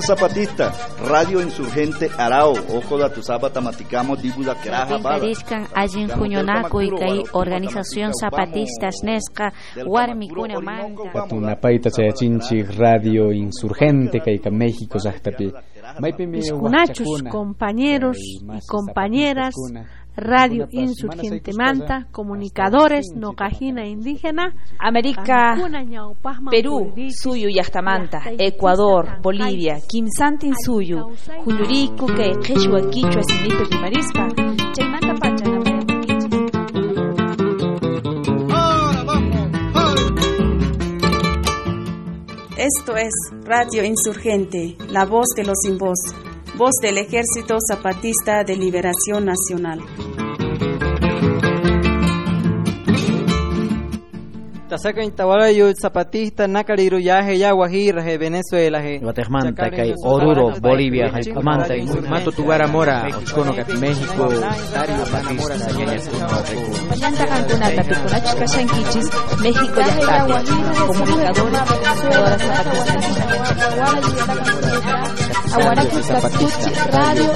Zapatista, Radio Insurgente Arao, Ojo da tu Zapata Maticamo, Dibuda Keraja Bala. Allin Juñonaco y Kai Organización Zapatista Snesca, Warmi Kuna Manta. Patunapaita se chinchi Radio Insurgente Kaika México Zahtapi. Piscunachos, compañeros y compañeras Radio Insurgente Manta, Comunicadores Nocajina Indígena, América, Perú, Suyu Yastamanta, Ecuador, Bolivia, Kimsantin Suyu, Juyuriku, que Quechua Quichua Sinipe Pachana. Esto es Radio Insurgente, la voz de los sin voz voz del Ejército Zapatista de Liberación Nacional. Tasaka intawarayo zapatista nakariru yaje ya guajira je Venezuela je Guatemala kai Oruro Bolivia Mato Tugara Mora México Zapatista chika shankichis México que Zapatuchi Radio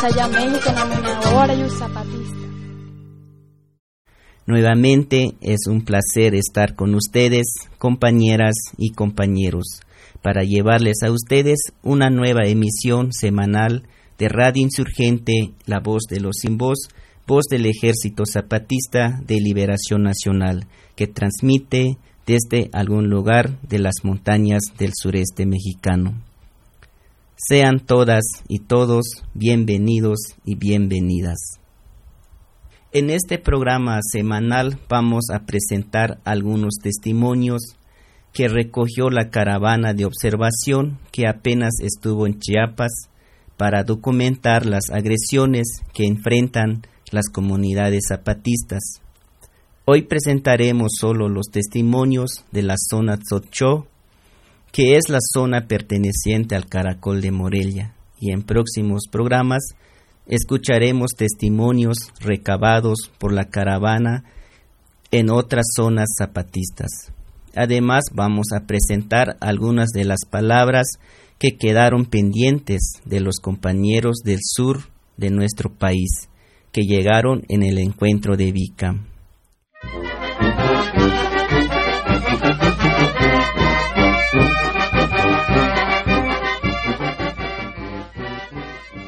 Saya México namina ahora yo zapatista Nuevamente es un placer estar con ustedes, compañeras y compañeros, para llevarles a ustedes una nueva emisión semanal de Radio Insurgente, la voz de los sin voz, voz del Ejército Zapatista de Liberación Nacional, que transmite desde algún lugar de las montañas del sureste mexicano. Sean todas y todos bienvenidos y bienvenidas. En este programa semanal vamos a presentar algunos testimonios que recogió la caravana de observación que apenas estuvo en Chiapas para documentar las agresiones que enfrentan las comunidades zapatistas. Hoy presentaremos solo los testimonios de la zona Tzochó, que es la zona perteneciente al Caracol de Morelia, y en próximos programas escucharemos testimonios recabados por la caravana en otras zonas zapatistas. Además, vamos a presentar algunas de las palabras que quedaron pendientes de los compañeros del sur de nuestro país, que llegaron en el encuentro de Vica.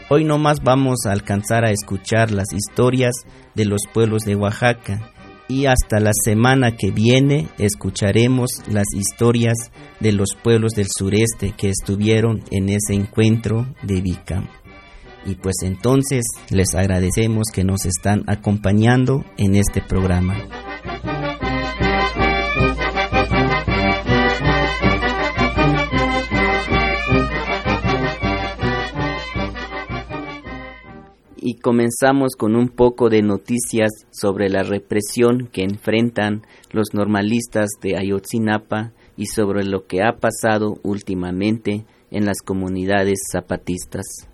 Hoy no más vamos a alcanzar a escuchar las historias de los pueblos de Oaxaca y hasta la semana que viene escucharemos las historias de los pueblos del sureste que estuvieron en ese encuentro de Vica. Y pues entonces les agradecemos que nos están acompañando en este programa. Y comenzamos con un poco de noticias sobre la represión que enfrentan los normalistas de Ayotzinapa y sobre lo que ha pasado últimamente en las comunidades zapatistas.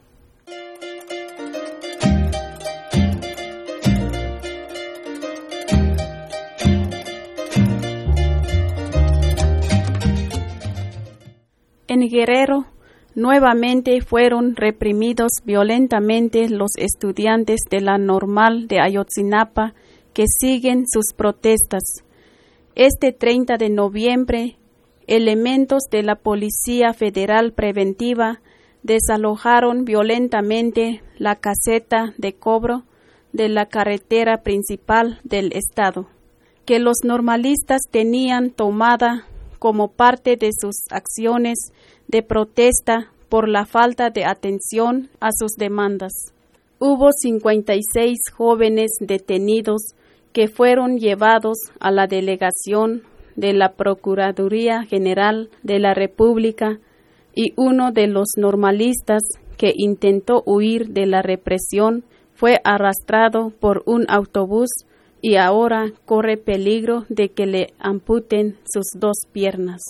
En Guerrero, Nuevamente fueron reprimidos violentamente los estudiantes de la normal de Ayotzinapa que siguen sus protestas. Este 30 de noviembre, elementos de la Policía Federal Preventiva desalojaron violentamente la caseta de cobro de la carretera principal del estado, que los normalistas tenían tomada como parte de sus acciones de protesta por la falta de atención a sus demandas. Hubo 56 jóvenes detenidos que fueron llevados a la delegación de la Procuraduría General de la República y uno de los normalistas que intentó huir de la represión fue arrastrado por un autobús y ahora corre peligro de que le amputen sus dos piernas.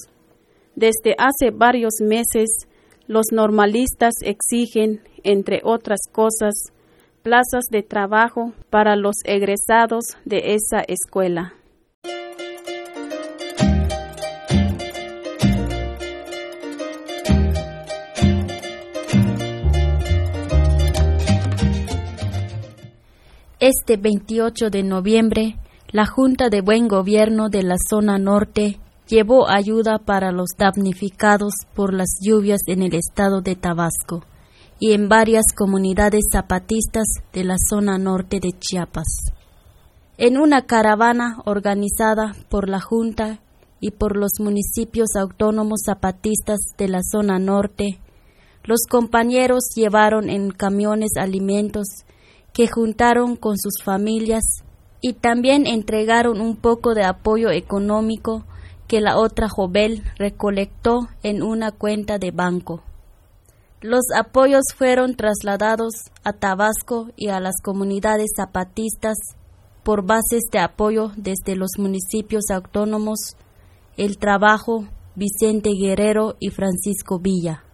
Desde hace varios meses, los normalistas exigen, entre otras cosas, plazas de trabajo para los egresados de esa escuela. Este 28 de noviembre, la Junta de Buen Gobierno de la Zona Norte llevó ayuda para los damnificados por las lluvias en el estado de Tabasco y en varias comunidades zapatistas de la zona norte de Chiapas. En una caravana organizada por la Junta y por los municipios autónomos zapatistas de la zona norte, los compañeros llevaron en camiones alimentos que juntaron con sus familias y también entregaron un poco de apoyo económico que la otra Jovel recolectó en una cuenta de banco. Los apoyos fueron trasladados a Tabasco y a las comunidades zapatistas por bases de apoyo desde los municipios autónomos El Trabajo, Vicente Guerrero y Francisco Villa.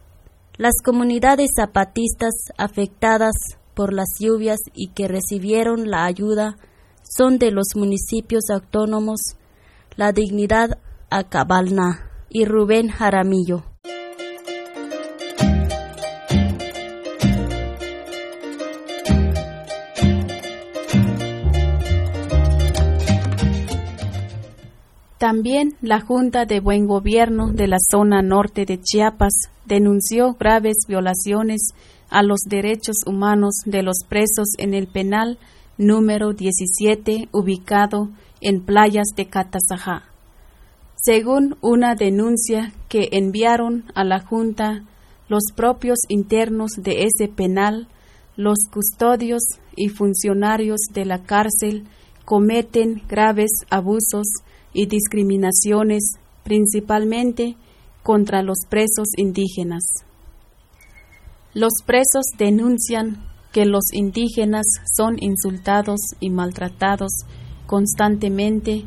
Las comunidades zapatistas afectadas por las lluvias y que recibieron la ayuda son de los municipios autónomos La Dignidad Acabalna y Rubén Jaramillo. También la Junta de Buen Gobierno de la zona norte de Chiapas denunció graves violaciones a los derechos humanos de los presos en el penal número 17 ubicado en playas de Catazajá. Según una denuncia que enviaron a la Junta los propios internos de ese penal, los custodios y funcionarios de la cárcel cometen graves abusos y discriminaciones principalmente contra los presos indígenas. Los presos denuncian que los indígenas son insultados y maltratados constantemente,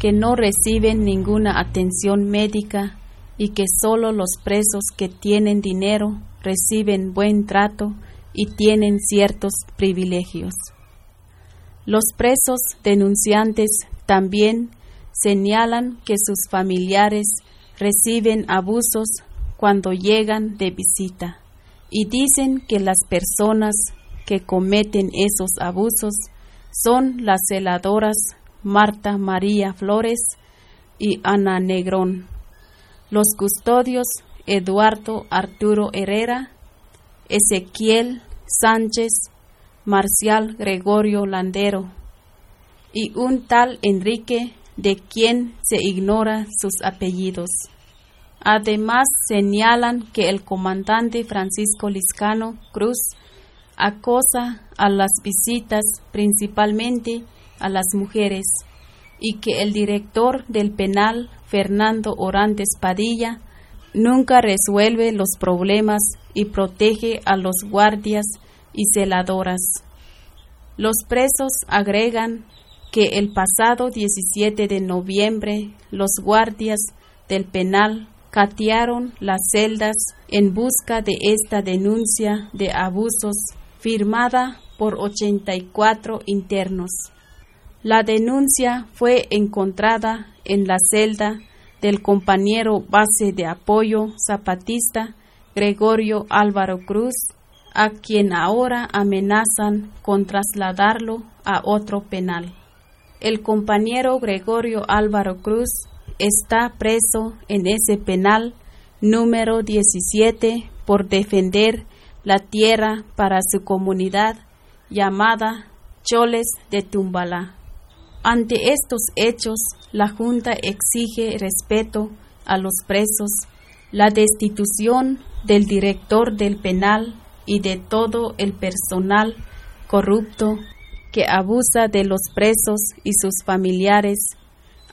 que no reciben ninguna atención médica y que solo los presos que tienen dinero reciben buen trato y tienen ciertos privilegios. Los presos denunciantes también señalan que sus familiares reciben abusos cuando llegan de visita y dicen que las personas que cometen esos abusos son las celadoras Marta María Flores y Ana Negrón, los custodios Eduardo Arturo Herrera, Ezequiel Sánchez, Marcial Gregorio Landero y un tal Enrique de quien se ignora sus apellidos. Además, señalan que el comandante Francisco Liscano Cruz acosa a las visitas principalmente a las mujeres y que el director del penal, Fernando Orantes Padilla, nunca resuelve los problemas y protege a los guardias y celadoras. Los presos agregan que el pasado 17 de noviembre los guardias del penal catearon las celdas en busca de esta denuncia de abusos firmada por 84 internos. La denuncia fue encontrada en la celda del compañero base de apoyo zapatista Gregorio Álvaro Cruz, a quien ahora amenazan con trasladarlo a otro penal. El compañero Gregorio Álvaro Cruz está preso en ese penal número 17 por defender la tierra para su comunidad llamada Choles de Tumbalá. Ante estos hechos, la Junta exige respeto a los presos, la destitución del director del penal y de todo el personal corrupto que abusa de los presos y sus familiares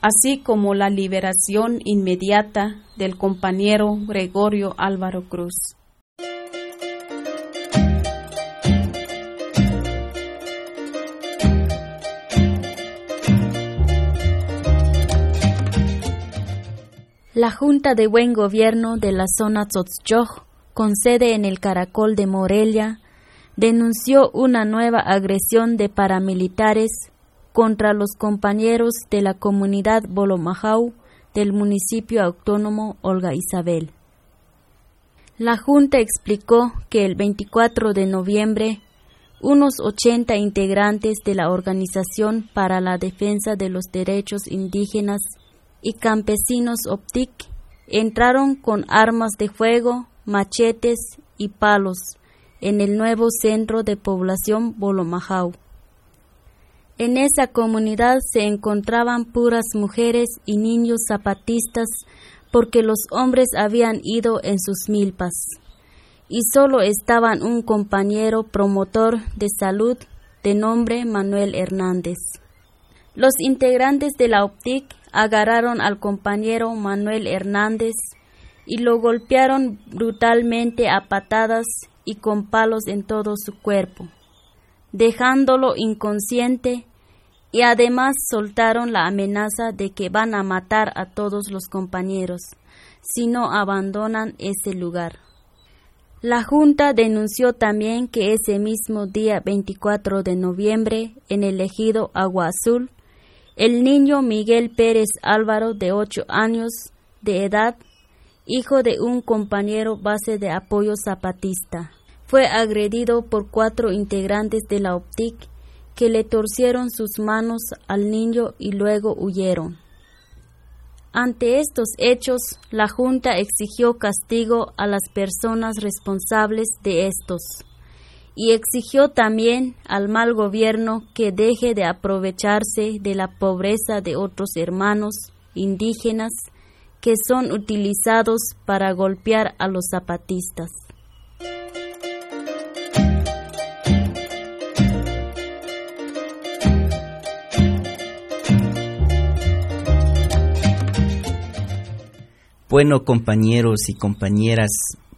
así como la liberación inmediata del compañero Gregorio Álvaro Cruz. La Junta de Buen Gobierno de la zona Tzotzchoj, con sede en el Caracol de Morelia, denunció una nueva agresión de paramilitares contra los compañeros de la comunidad Bolomajau del municipio autónomo Olga Isabel. La Junta explicó que el 24 de noviembre unos 80 integrantes de la Organización para la Defensa de los Derechos Indígenas y campesinos OPTIC entraron con armas de fuego, machetes y palos en el nuevo centro de población Bolomajau. En esa comunidad se encontraban puras mujeres y niños zapatistas porque los hombres habían ido en sus milpas y solo estaban un compañero promotor de salud de nombre Manuel Hernández. Los integrantes de la OPTIC agarraron al compañero Manuel Hernández y lo golpearon brutalmente a patadas y con palos en todo su cuerpo, dejándolo inconsciente y además soltaron la amenaza de que van a matar a todos los compañeros si no abandonan ese lugar. La Junta denunció también que ese mismo día 24 de noviembre, en el ejido Agua Azul, el niño Miguel Pérez Álvaro, de 8 años de edad, hijo de un compañero base de apoyo zapatista, fue agredido por cuatro integrantes de la OPTIC que le torcieron sus manos al niño y luego huyeron. Ante estos hechos, la Junta exigió castigo a las personas responsables de estos y exigió también al mal gobierno que deje de aprovecharse de la pobreza de otros hermanos indígenas que son utilizados para golpear a los zapatistas. Bueno, compañeros y compañeras,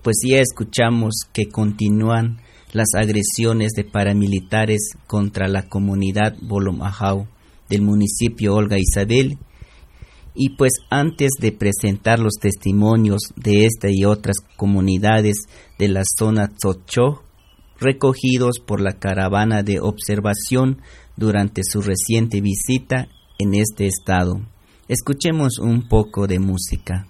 pues ya escuchamos que continúan las agresiones de paramilitares contra la comunidad Bolomajau del municipio Olga Isabel. Y pues antes de presentar los testimonios de esta y otras comunidades de la zona Tzocho, recogidos por la caravana de observación durante su reciente visita en este estado, escuchemos un poco de música.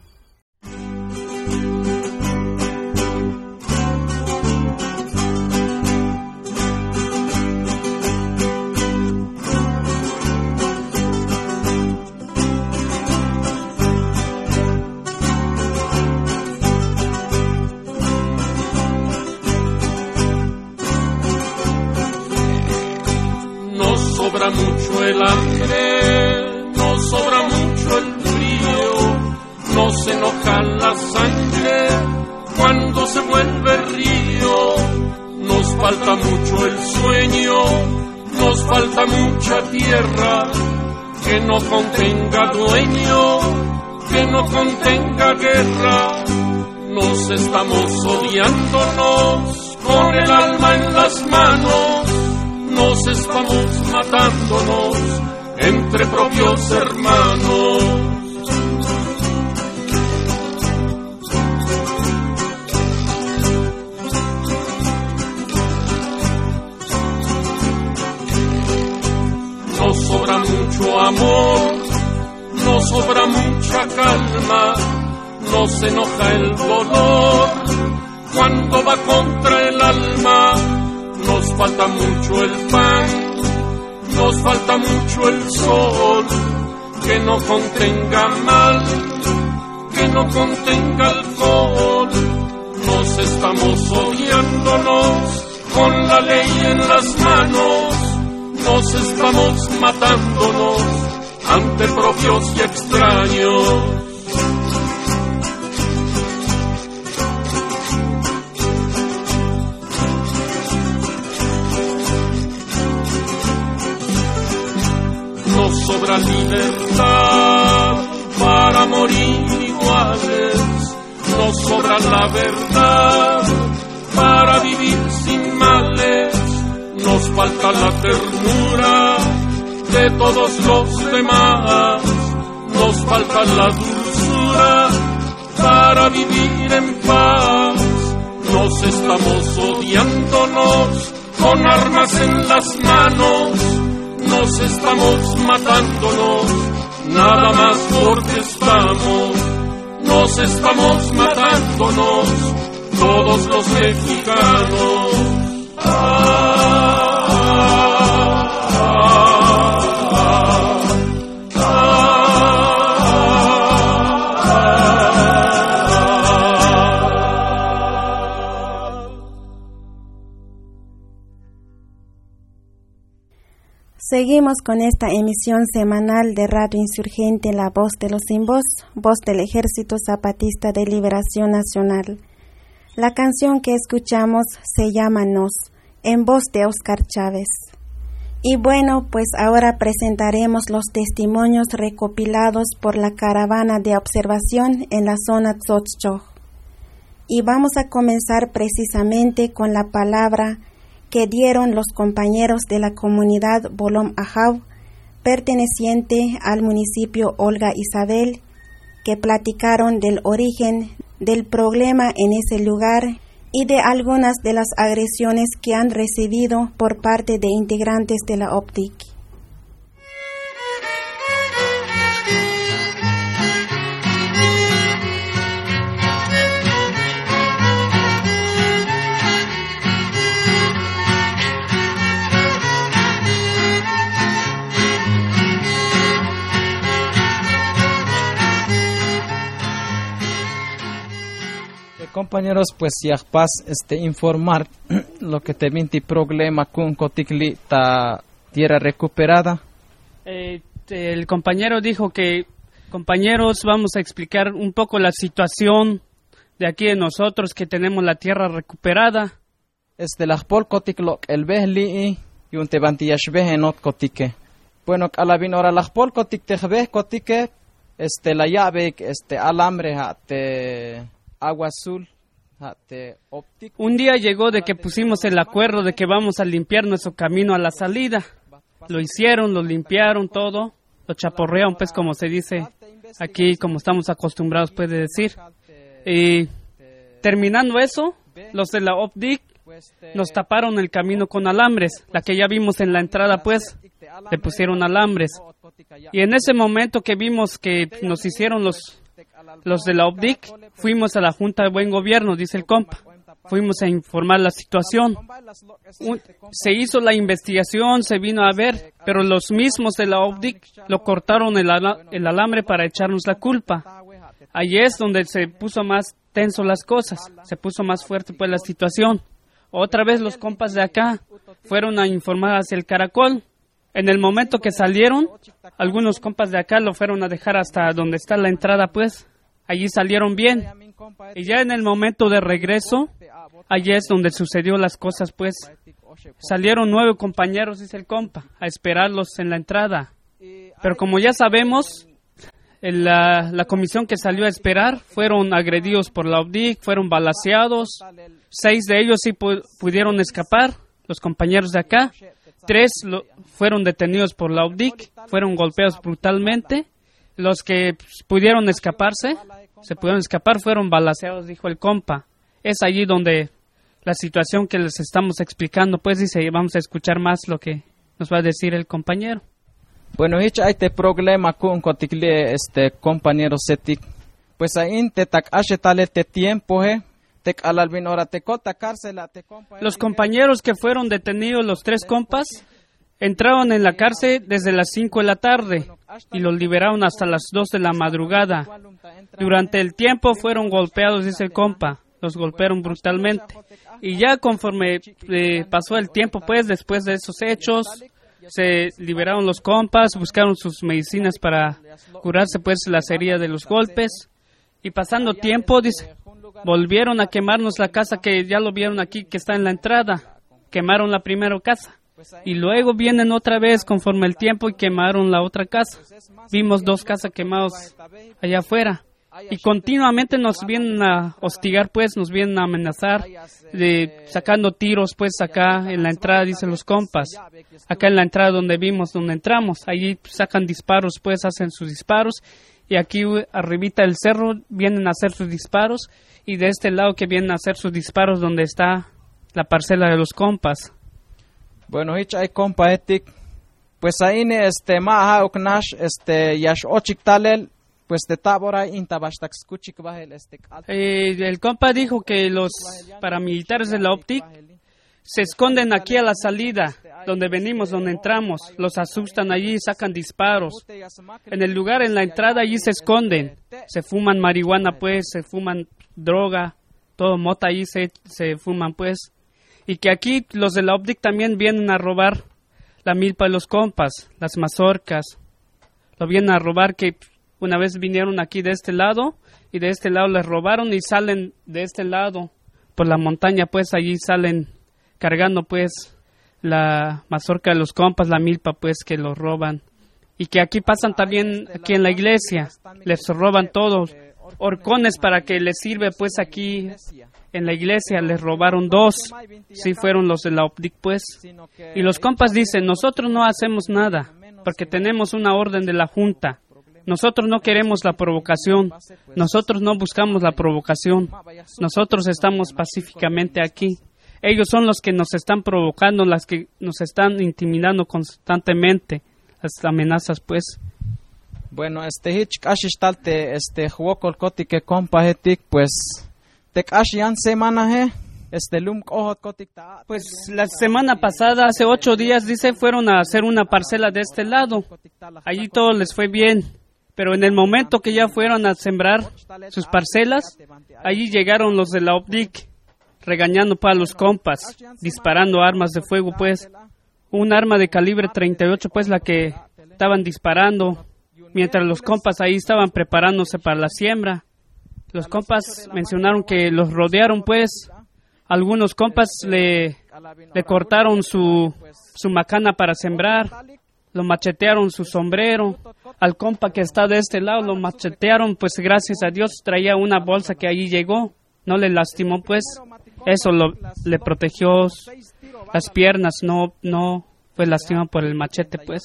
Falta mucho el sueño, nos falta mucha tierra que no contenga dueño, que no contenga guerra. Nos estamos odiándonos con el alma en las manos, nos estamos matándonos entre propios hermanos. Mucho amor, nos sobra mucha calma, nos enoja el dolor. Cuando va contra el alma, nos falta mucho el pan, nos falta mucho el sol, que no contenga mal, que no contenga alcohol, nos estamos odiándonos con la ley en las manos nos estamos matándonos ante propios y extraños. Nos sobra libertad para morir iguales, nos sobra la verdad para vivir sin males nos falta la ternura de todos los demás, nos falta la dulzura para vivir en paz. Nos estamos odiándonos con armas en las manos, nos estamos matándonos, nada más porque estamos, nos estamos matándonos, todos los mexicanos. Seguimos con esta emisión semanal de Radio Insurgente La Voz de los Sin Voz, voz del Ejército Zapatista de Liberación Nacional. La canción que escuchamos se llama Nos, en voz de Oscar Chávez. Y bueno, pues ahora presentaremos los testimonios recopilados por la caravana de observación en la zona Tzotzchog. Y vamos a comenzar precisamente con la palabra que dieron los compañeros de la comunidad Bolom Ajau, perteneciente al municipio Olga Isabel, que platicaron del origen del problema en ese lugar y de algunas de las agresiones que han recibido por parte de integrantes de la OPTIC. Compañeros, pues ya paz este informar lo que te vinti problema con coticli ta tierra recuperada. Eh, el compañero dijo que compañeros vamos a explicar un poco la situación de aquí de nosotros que tenemos la tierra recuperada. Este la pol coticlo el behli y un te bantiyash not cotique. Bueno, a la vin ahora la pol cotic te cotique este la llave este alambre te agua azul. Un día llegó de que pusimos el acuerdo de que vamos a limpiar nuestro camino a la salida. Lo hicieron, lo limpiaron todo, lo chaporrearon, pues como se dice aquí, como estamos acostumbrados, puede decir. Y terminando eso, los de la OPDIC nos taparon el camino con alambres. La que ya vimos en la entrada, pues, le pusieron alambres. Y en ese momento que vimos que nos hicieron los los de la OPDIC fuimos a la Junta de Buen Gobierno, dice el compa. Fuimos a informar la situación. se hizo la investigación, se vino a ver, pero los mismos de la OPDIC lo cortaron el, el alambre para echarnos la culpa. Allí es donde se puso más tenso las cosas, se puso más fuerte pues la situación. Otra vez los compas de acá fueron a informar hacia el caracol. En el momento que salieron, algunos compas de acá lo fueron a dejar hasta donde está la entrada, pues allí salieron bien. Y ya en el momento de regreso, allí es donde sucedió las cosas, pues salieron nueve compañeros, dice el compa, a esperarlos en la entrada. Pero como ya sabemos, la, la, comisión que salió a esperar fueron agredidos por la OBDIC, fueron balaseados. Seis de ellos sí pudieron escapar, los compañeros de acá. Tres fueron detenidos por la OBDIC, fueron golpeados brutalmente. Los que pudieron escaparse se pudieron escapar fueron balaseados, dijo el compa. Es allí donde la situación que les estamos explicando, pues dice, vamos a escuchar más lo que nos va a decir el compañero. Bueno, hecho este problema con este compañero Setik. Pues ahí te tak te tiempo, eh. Los compañeros que fueron detenidos, los tres compas, entraron en la cárcel desde las 5 de la tarde y los liberaron hasta las 2 de la madrugada. Durante el tiempo fueron golpeados, dice el compa, los golpearon brutalmente. Y ya conforme eh, pasó el tiempo, pues después de esos hechos, se liberaron los compas, buscaron sus medicinas para curarse pues la heridas de los golpes. Y pasando tiempo, dice, volvieron a quemarnos la casa que ya lo vieron aquí, que está en la entrada. Quemaron la primera casa. Y luego vienen otra vez conforme el tiempo y quemaron la otra casa. Vimos dos casas quemadas allá afuera. y continuamente nos vienen a hostigar, pues, nos vienen a amenazar, de, sacando tiros, pues, acá en la entrada, dicen los compas, acá en la entrada donde vimos, donde entramos, allí sacan disparos, pues, hacen sus disparos, y aquí arribita del cerro vienen a hacer sus disparos, y de este lado que vienen a hacer sus disparos donde está la parcela de los compas. Bueno, hay compa etik, pues ahí este maha uknash este yash ochik talel pues de Tábora este eh, el compa dijo que los paramilitares de la OPTIC se esconden aquí a la salida, donde venimos, donde entramos, los asustan allí, sacan disparos. En el lugar, en la entrada, allí se esconden, se fuman marihuana, pues, se fuman droga, todo mota allí se, se fuman, pues. Y que aquí los de la OPTIC también vienen a robar la milpa de los compas, las mazorcas, lo vienen a robar que una vez vinieron aquí de este lado y de este lado les robaron y salen de este lado por la montaña, pues allí salen cargando pues la mazorca de los compas, la milpa pues que los roban. Y que aquí pasan también aquí en la iglesia, les roban todos horcones para que les sirve pues aquí en la iglesia les robaron dos, sí fueron los de la OPDIC pues. Y los compas dicen, nosotros no hacemos nada porque tenemos una orden de la Junta nosotros no queremos la provocación, nosotros no buscamos la provocación, nosotros estamos pacíficamente aquí. Ellos son los que nos están provocando, las que nos están intimidando constantemente, las amenazas pues. Bueno, este hitch ashishtalte este huokol que compa hetik pues tek ashian semana he este lum pues la semana pasada, hace ocho días, dice, fueron a hacer una parcela de este lado. Allí todo les fue bien. Pero en el momento que ya fueron a sembrar sus parcelas, allí llegaron los de la OPDIC regañando para los compas, disparando armas de fuego, pues. Un arma de calibre 38, pues la que estaban disparando, mientras los compas ahí estaban preparándose para la siembra. Los compas mencionaron que los rodearon, pues. Algunos compas le, le cortaron su, su macana para sembrar lo machetearon su sombrero. Al compa que está de este lado lo machetearon, pues gracias a Dios traía una bolsa que allí llegó. No le lastimó, pues eso lo, le protegió las piernas, no, no fue lastimado por el machete, pues.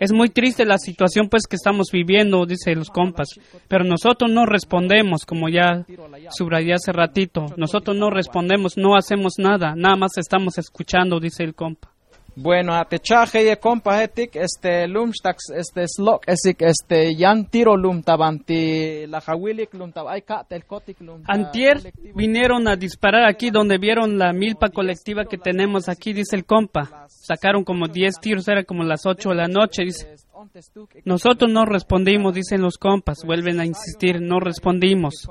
Es muy triste la situación, pues, que estamos viviendo, dice los compas. Pero nosotros no respondemos, como ya subrayé hace ratito. Nosotros no respondemos, no hacemos nada, nada más estamos escuchando, dice el compa. Bueno, a techaje y compa hetik, este lumstax, este slok, esik, este yan tiro lum tabanti, la jawilik lum kotik lum. Antier vinieron a disparar aquí donde vieron la milpa colectiva que tenemos aquí, dice el compa. Sacaron como 10 tiros, era como las 8 de la noche, dice. Nosotros no respondimos, dicen los compas, vuelven a insistir, no respondimos.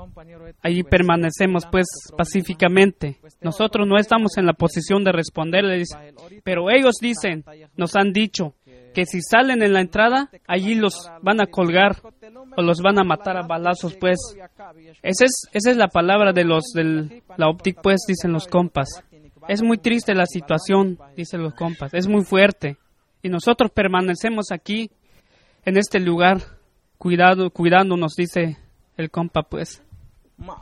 Allí permanecemos pues pacíficamente. Nosotros no estamos en la posición de responderles, pero ellos dicen, nos han dicho, que si salen en la entrada, allí los van a colgar o los van a matar a balazos, pues. Esa es, esa es la palabra de los de la OPTIC, pues, dicen los compas. Es muy triste la situación, dicen los compas, es muy fuerte. Y nosotros permanecemos aquí en este lugar, cuidado, cuidándonos, dice el compa, pues.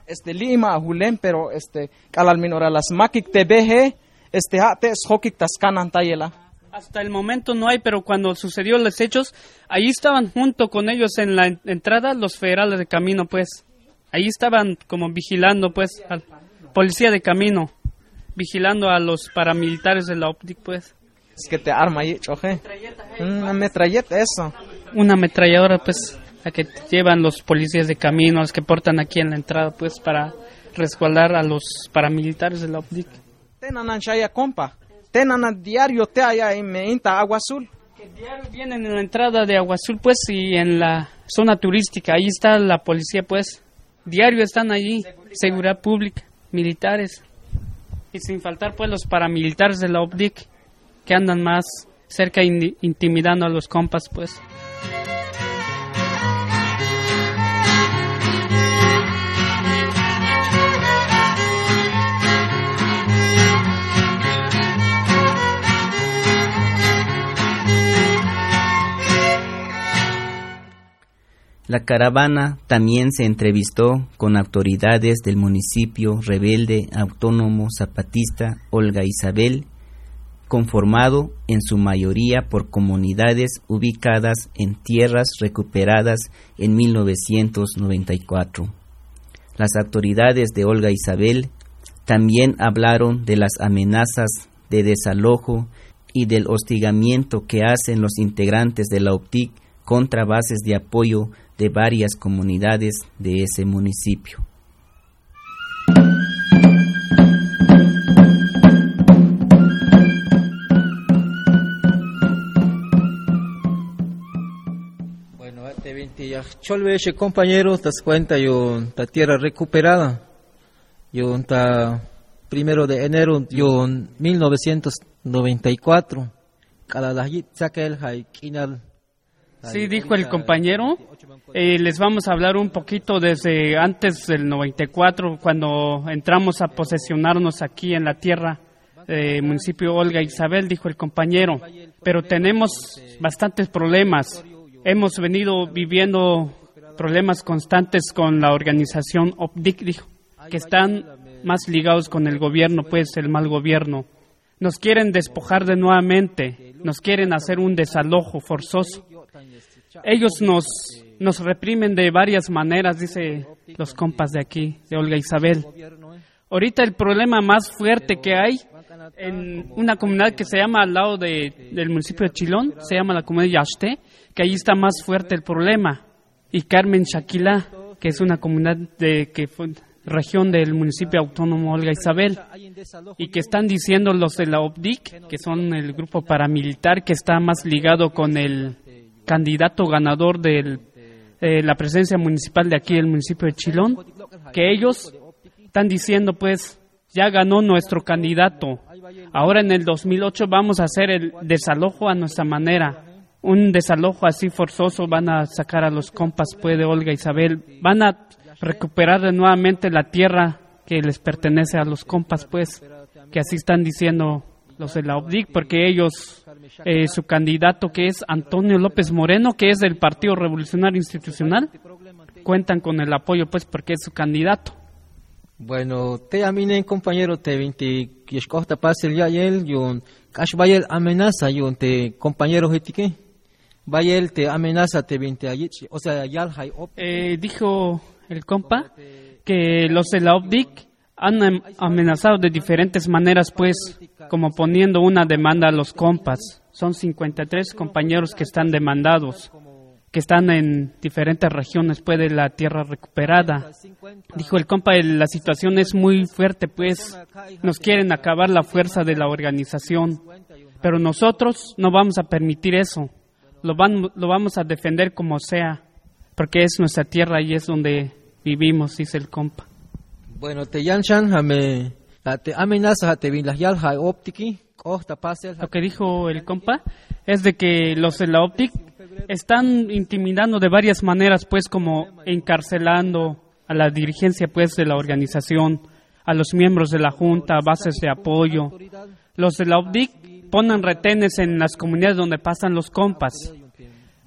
Este Lima, Julen, pero este, minora las makik te beje, este hate es hokik tascanan tayela. Hasta el momento no hay, pero cuando sucedió los hechos, ahí estaban junto con ellos en la entrada los federales de camino, pues. Ahí estaban como vigilando, pues, al policía de camino, vigilando a los paramilitares de la OPTIC, pues. Es que te arma ahí, choje. Una metralleta, eso una ametralladora, pues, la que llevan los policías de camino, los que portan aquí en la entrada, pues, para resguardar a los paramilitares de la OPDIC. Tenan shaya compa. Tenan diario te allá en Agua Azul. Diario vienen en la entrada de Agua Azul, pues, y en la zona turística. Ahí está la policía, pues. Diario están allí. Seguridad pública, militares. Y sin faltar, pues, los paramilitares de la OPDIC que andan más cerca intimidando a los compas, pues. La caravana también se entrevistó con autoridades del municipio rebelde autónomo zapatista Olga Isabel, conformado en su mayoría por comunidades ubicadas en tierras recuperadas en 1994. Las autoridades de Olga Isabel también hablaron de las amenazas de desalojo y del hostigamiento que hacen los integrantes de la OPTIC contra bases de apoyo de varias comunidades de ese municipio. Te 20 cholve compañeros, te cuenta yo la tierra recuperada. Yo ta primero de enero yo 1994 cada Sí, dijo el compañero. Eh, les vamos a hablar un poquito desde antes del 94, cuando entramos a posesionarnos aquí en la tierra del municipio Olga Isabel, dijo el compañero. Pero tenemos bastantes problemas. Hemos venido viviendo problemas constantes con la organización OPDIC, que están más ligados con el gobierno, pues el mal gobierno. Nos quieren despojar de nuevamente, nos quieren hacer un desalojo forzoso. Ellos nos, nos reprimen de varias maneras, dice los compas de aquí, de Olga Isabel. Ahorita el problema más fuerte que hay en una comunidad que se llama al lado de, del municipio de Chilón, se llama la comunidad Yaxte, que allí está más fuerte el problema. Y Carmen Shaquila, que es una comunidad de que fue, región del municipio autónomo Olga Isabel y que están diciendo los de la OPDIC, que son el grupo paramilitar que está más ligado con el candidato ganador de eh, la presencia municipal de aquí, el municipio de Chilón, que ellos están diciendo, pues, ya ganó nuestro candidato. Ahora en el 2008 vamos a hacer el desalojo a nuestra manera. Un desalojo así forzoso van a sacar a los compas, pues, de Olga Isabel. Van a recuperar nuevamente la tierra que les pertenece a los compas, pues, que así están diciendo los de la OBDIC, porque ellos, eh, su candidato que es Antonio López Moreno, que es del Partido Revolucionario Institucional, cuentan con el apoyo, pues, porque es su candidato. Bueno, te aminen compañero te 20 que escosta pase ya él yo amenaza yo te compañero que vaya te amenaza te 20 o sea ya eh, dijo el compa que los de la OPDIC han amenazado de diferentes maneras, pues, como poniendo una demanda a los compas. Son 53 compañeros que están demandados, que están en diferentes regiones, pues, de la tierra recuperada. Dijo el compa, la situación es muy fuerte, pues, nos quieren acabar la fuerza de la organización, pero nosotros no vamos a permitir eso. Lo, van, lo vamos a defender como sea, porque es nuestra tierra y es donde vivimos, dice el compa. Bueno, te yanchan, amenaza, te las yalja optiki, Lo que dijo el compa es de que los de la OPTIC están intimidando de varias maneras, pues como encarcelando a la dirigencia pues de la organización, a los miembros de la junta, bases de apoyo. Los de la OPDIC ponen retenes en las comunidades donde pasan los compas.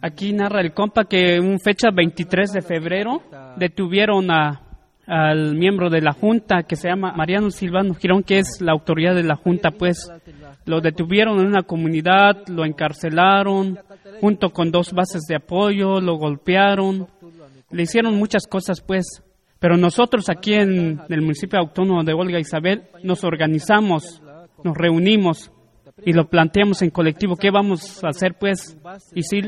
Aquí narra el compa que en fecha 23 de febrero detuvieron a al miembro de la Junta que se llama Mariano Silvano Girón, que es la autoridad de la Junta, pues lo detuvieron en una comunidad, lo encarcelaron junto con dos bases de apoyo, lo golpearon, le hicieron muchas cosas, pues. Pero nosotros aquí en el municipio autónomo de Olga Isabel nos organizamos, nos reunimos y lo planteamos en colectivo. ¿Qué vamos a hacer, pues? Y sí,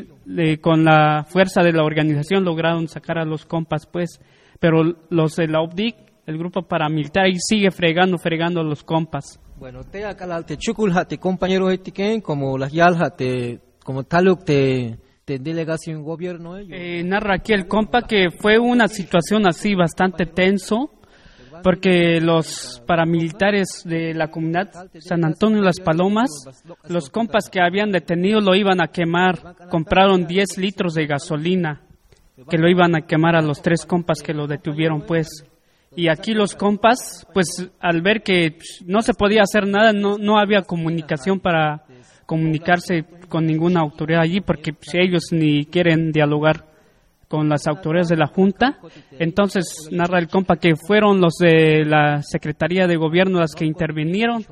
con la fuerza de la organización lograron sacar a los compas, pues pero los de la OPDIC, el grupo paramilitar, ahí sigue fregando, fregando a los compas. Bueno, te acá te te compañeros etiquén, como las yalja, te, como taluk, te, te delegación gobierno. Eh, narra aquí el compa que fue una situación así bastante tenso, porque los paramilitares de la comunidad San Antonio Las Palomas, los compas que habían detenido lo iban a quemar, compraron 10 litros de gasolina que lo iban a quemar a los tres compas que lo detuvieron, pues. Y aquí los compas, pues al ver que no se podía hacer nada, no, no había comunicación para comunicarse con ninguna autoridad allí, porque si ellos ni quieren dialogar con las autoridades de la Junta. Entonces, narra el compa que fueron los de la Secretaría de Gobierno las que intervinieron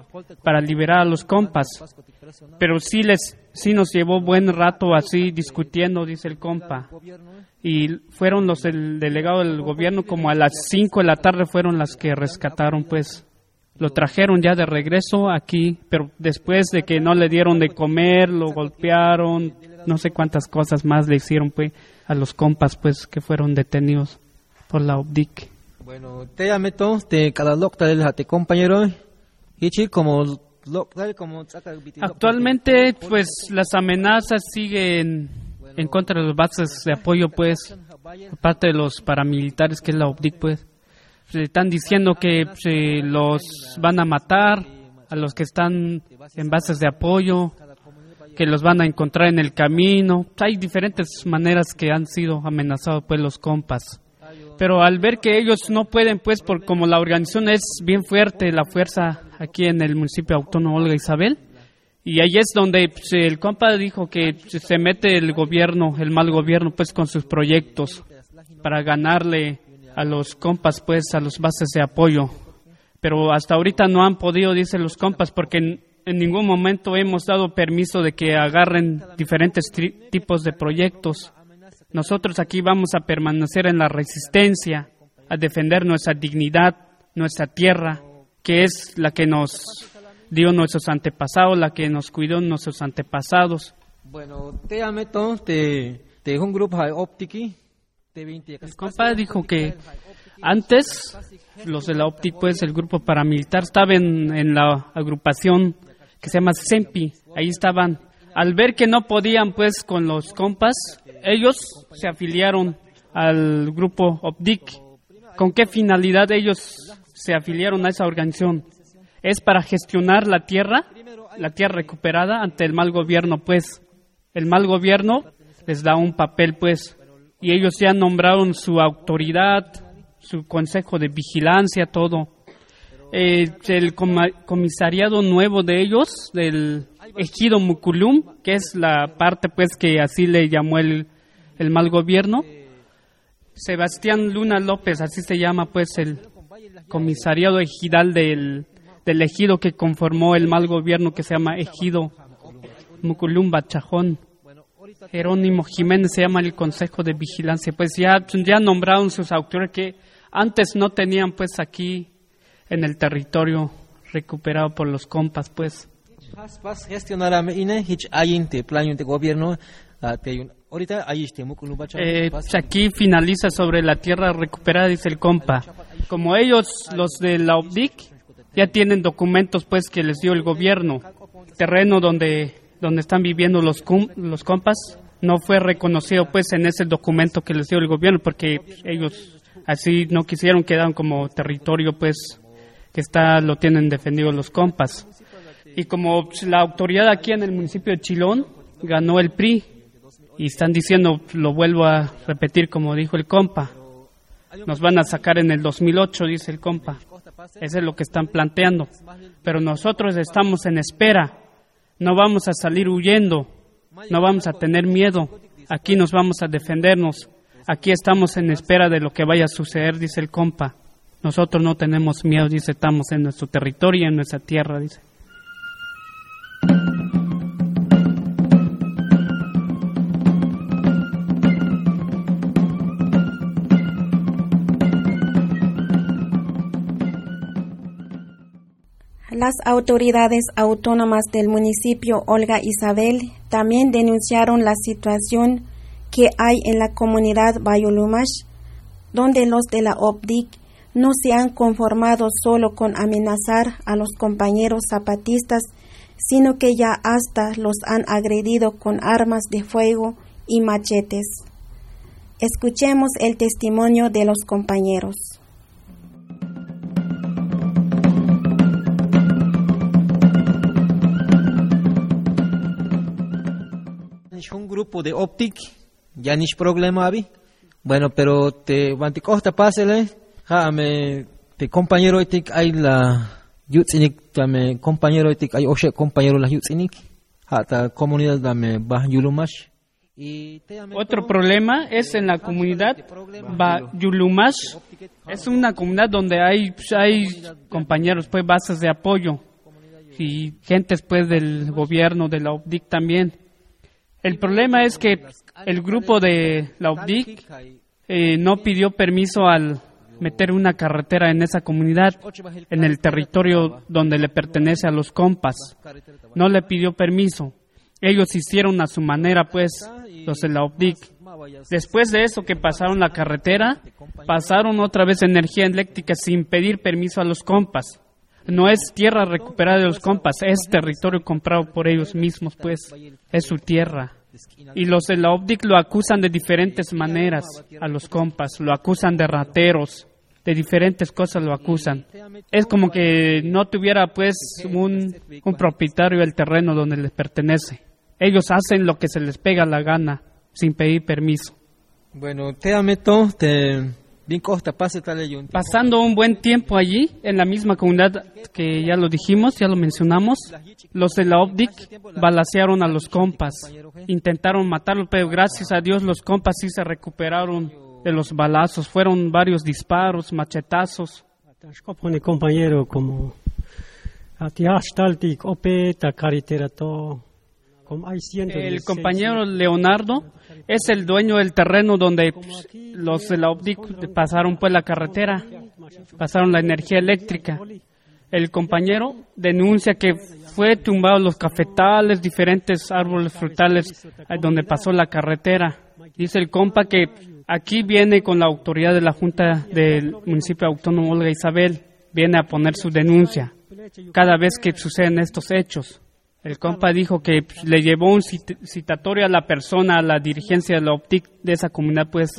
para liberar a los compas. Pero sí, les, sí nos llevó buen rato así discutiendo, dice el compa. Y fueron los del delegado del gobierno como a las 5 de la tarde fueron las que rescataron pues lo trajeron ya de regreso aquí, pero después de que no le dieron de comer, lo golpearon, no sé cuántas cosas más le hicieron pues a los compas pues que fueron detenidos por la OBDIC. Bueno, te llamé te cada local te compañero. Y como Actualmente pues las amenazas siguen en contra de las bases de apoyo pues parte de los paramilitares que es la OBDIC pues. Se están diciendo que se los van a matar a los que están en bases de apoyo, que los van a encontrar en el camino. Hay diferentes maneras que han sido amenazados pues los compas. Pero al ver que ellos no pueden, pues, por como la organización es bien fuerte, la fuerza aquí en el municipio autónomo Olga Isabel, y ahí es donde pues, el compa dijo que se mete el gobierno, el mal gobierno, pues, con sus proyectos para ganarle a los compas, pues, a los bases de apoyo. Pero hasta ahorita no han podido, dicen los compas, porque en, ningún momento hemos dado permiso de que agarren diferentes tipos de proyectos. Nosotros aquí vamos a permanecer en la resistencia, a defender nuestra dignidad, nuestra tierra, que es la que nos dio nuestros antepasados, la que nos cuidó nuestros antepasados. Bueno, te amé te, te un grupo de óptico el compa dijo que antes los de la OPTIC, pues el grupo paramilitar, estaban en, la agrupación que se llama SEMPI. Ahí estaban. Al ver que no podían, pues, con los compas, ellos se afiliaron al grupo OPDIC. ¿Con qué finalidad ellos se afiliaron a esa organización? Es para gestionar la tierra, la tierra recuperada ante el mal gobierno, pues. El mal gobierno les da un papel, pues, y ellos ya nombraron su autoridad, su consejo de vigilancia, todo. Eh, el comisariado nuevo de ellos, del ejido Muculum, que es la parte pues que así le llamó el, el mal gobierno. Sebastián Luna López, así se llama pues el comisariado ejidal del, del ejido que conformó el mal gobierno que se llama ejido Muculum Bachajón. Jerónimo Jiménez se llama el Consejo de Vigilancia. Pues ya, ya nombraron sus autores que antes no tenían pues aquí en el territorio recuperado por los compas pues. gobierno eh, aquí finaliza sobre la tierra recuperada, dice el compa. Como ellos, los de la OBDIC, ya tienen documentos pues que les dio el gobierno, terreno donde donde están viviendo los, los compas no fue reconocido pues en ese documento que les dio el gobierno porque ellos así no quisieron quedar como territorio pues que está lo tienen defendido los compas y como la autoridad aquí en el municipio de Chilón ganó el PRI y están diciendo lo vuelvo a repetir como dijo el compa nos van a sacar en el 2008 dice el compa eso es lo que están planteando pero nosotros estamos en espera no vamos a salir huyendo, no vamos a tener miedo. Aquí nos vamos a defendernos. Aquí estamos en espera de lo que vaya a suceder, dice el compa. Nosotros no tenemos miedo, dice, estamos en nuestro territorio, en nuestra tierra, dice. Las autoridades autónomas del municipio Olga Isabel también denunciaron la situación que hay en la comunidad Bayulumash, donde los de la OPDIC no se han conformado solo con amenazar a los compañeros zapatistas, sino que ya hasta los han agredido con armas de fuego y machetes. Escuchemos el testimonio de los compañeros. un grupo de Optic, ya ni problema. Bueno, pero te ja me te compañero etik hay la yutzinik tame compañero etik hay oshe compañero la yutzinik, ha ta comunidad dame bah yulumash. Otro problema es en la comunidad Bayulumash. Es una comunidad donde hay, hay compañeros, pues bases de apoyo y gentes pues del gobierno, de la OBDIC también. El problema es que el grupo de la OBDIC eh, no pidió permiso al meter una carretera en esa comunidad, en el territorio donde le pertenece a los compas. No le pidió permiso. Ellos hicieron a su manera, pues, los de la OBDIC. Después de eso que pasaron la carretera, pasaron otra vez energía eléctrica sin pedir permiso a los compas. No es tierra recuperada de los compas, es territorio comprado por ellos mismos, pues, es su tierra. Y los de la OBDIC lo acusan de diferentes maneras a los compas, lo acusan de rateros, de diferentes cosas lo acusan. Es como que no tuviera pues un, un propietario del terreno donde les pertenece. Ellos hacen lo que se les pega la gana, sin pedir permiso. Bueno, te ameto, te Pasando un buen tiempo allí, en la misma comunidad que ya lo dijimos, ya lo mencionamos, los de la OBDIC balacearon a los compas, intentaron matarlos, pero gracias a Dios los compas sí se recuperaron de los balazos, fueron varios disparos, machetazos. compañero como el compañero Leonardo es el dueño del terreno donde los de la OBDIC pasaron pues la carretera, pasaron la energía eléctrica. El compañero denuncia que fue tumbado los cafetales, diferentes árboles frutales donde pasó la carretera. Dice el compa que aquí viene con la autoridad de la Junta del municipio autónomo Olga Isabel, viene a poner su denuncia cada vez que suceden estos hechos. El compa dijo que pues, le llevó un citatorio a la persona, a la dirigencia de la OPTIC de esa comunidad, pues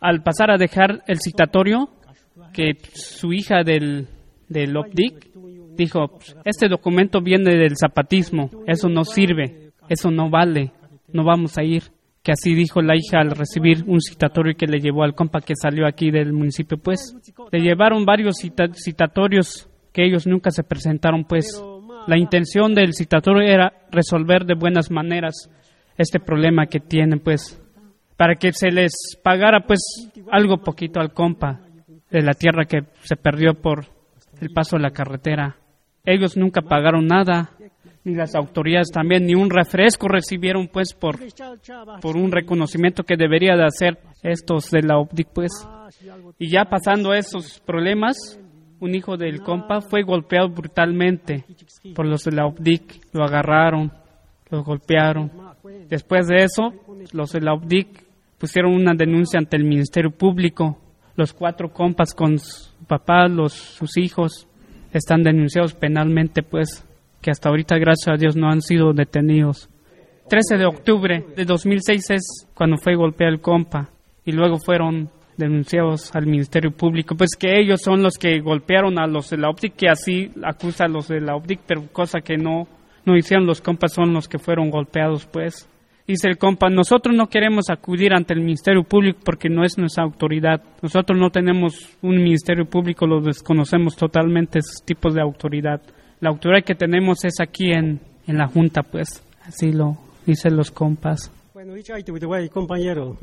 al pasar a dejar el citatorio, que su hija del, del OPTIC dijo, este documento viene del zapatismo, eso no sirve, eso no vale, no vamos a ir. Que así dijo la hija al recibir un citatorio que le llevó al compa que salió aquí del municipio, pues. Le llevaron varios citatorios que ellos nunca se presentaron, pues. La intención del citatorio era resolver de buenas maneras este problema que tienen, pues, para que se les pagara, pues, algo poquito al compa de la tierra que se perdió por el paso de la carretera. Ellos nunca pagaron nada, ni las autoridades también, ni un refresco recibieron, pues, por, por un reconocimiento que debería de hacer estos de la OPDIC, pues. Y ya pasando esos problemas, un hijo del compa fue golpeado brutalmente por los de la OPDIC. Lo agarraron, lo golpearon. Después de eso, los de la OPDIC pusieron una denuncia ante el Ministerio Público. Los cuatro compas con su papá, los, sus hijos, están denunciados penalmente, pues, que hasta ahorita, gracias a Dios, no han sido detenidos. 13 de octubre de 2006 es cuando fue golpeado el compa y luego fueron denunciados al Ministerio Público, pues que ellos son los que golpearon a los de la OPTIC, que así acusa a los de la OPTIC, pero cosa que no, no hicieron los compas, son los que fueron golpeados, pues. Dice el compa, nosotros no queremos acudir ante el Ministerio Público porque no es nuestra autoridad. Nosotros no tenemos un Ministerio Público, lo desconocemos totalmente esos tipos de autoridad. La autoridad que tenemos es aquí en, en la Junta, pues. Así lo dicen los compas. Bueno, compañero,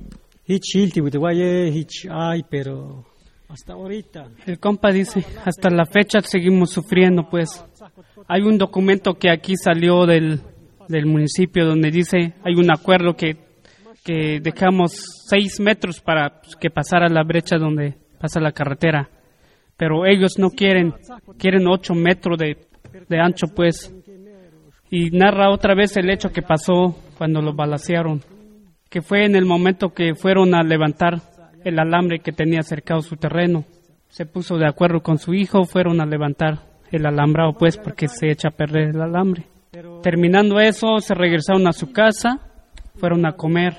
pero hasta ahorita. El compa dice, hasta la fecha seguimos sufriendo, pues. Hay un documento que aquí salió del, del municipio donde dice, hay un acuerdo que, que dejamos seis metros para que pasara la brecha donde pasa la carretera. Pero ellos no quieren, quieren ocho metros de, de ancho, pues. Y narra otra vez el hecho que pasó cuando lo balacearon que fue en el momento que fueron a levantar el alambre que tenía cercado su terreno. Se puso de acuerdo con su hijo, fueron a levantar el alambrado, pues, porque se echa a perder el alambre. Terminando eso, se regresaron a su casa, fueron a comer.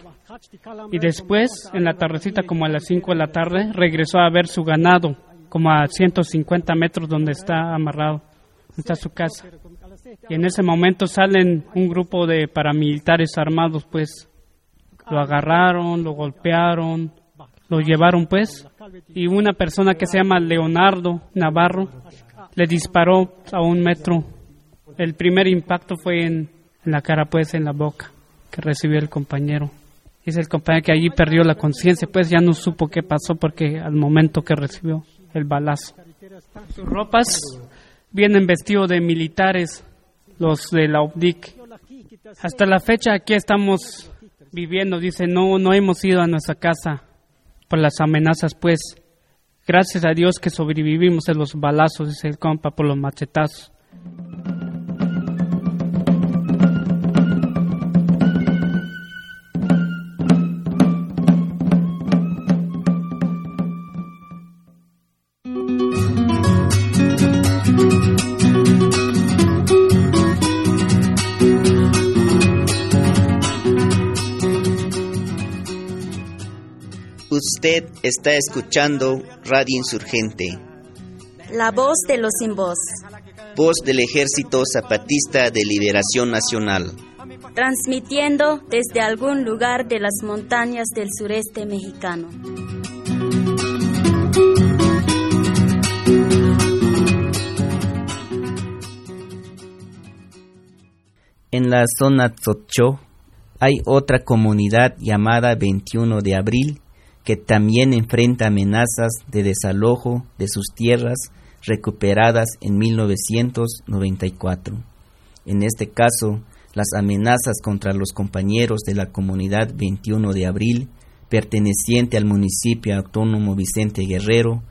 Y después, en la tardecita, como a las 5 de la tarde, regresó a ver su ganado, como a 150 metros donde está amarrado, está su casa. Y en ese momento salen un grupo de paramilitares armados, pues, lo agarraron, lo golpearon, lo llevaron pues, y una persona que se llama Leonardo Navarro le disparó a un metro. El primer impacto fue en, la cara, pues, en la boca. que recibió el compañero. Es el compañero que allí perdió la conciencia, pues ya no supo qué pasó porque al momento que recibió el balazo. Sus ropas vienen vestidos de militares, los de la OBDIC. Hasta la fecha aquí estamos viviendo, dice, no, no hemos ido a nuestra casa por las amenazas, pues gracias a Dios que sobrevivimos en los balazos, dice el compa, por los machetazos. Usted está escuchando Radio Insurgente. La voz de los sin voz. Voz del Ejército Zapatista de Liberación Nacional. Transmitiendo desde algún lugar de las montañas del sureste mexicano. En la zona Tzocho hay otra comunidad llamada 21 de abril que también enfrenta amenazas de desalojo de sus tierras recuperadas en 1994. En este caso, las amenazas contra los compañeros de la comunidad 21 de abril, perteneciente al municipio autónomo Vicente Guerrero,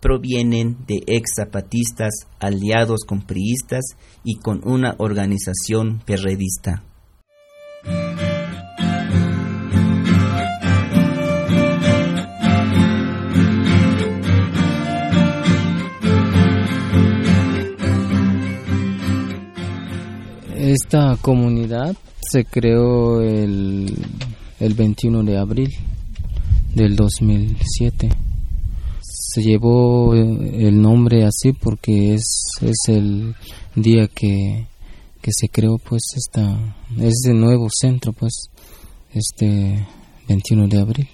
provienen de ex zapatistas aliados con priistas y con una organización perredista. Esta comunidad se creó el, el 21 de abril del 2007. Se llevó el nombre así porque es, es el día que, que se creó pues esta es el nuevo centro pues este 21 de abril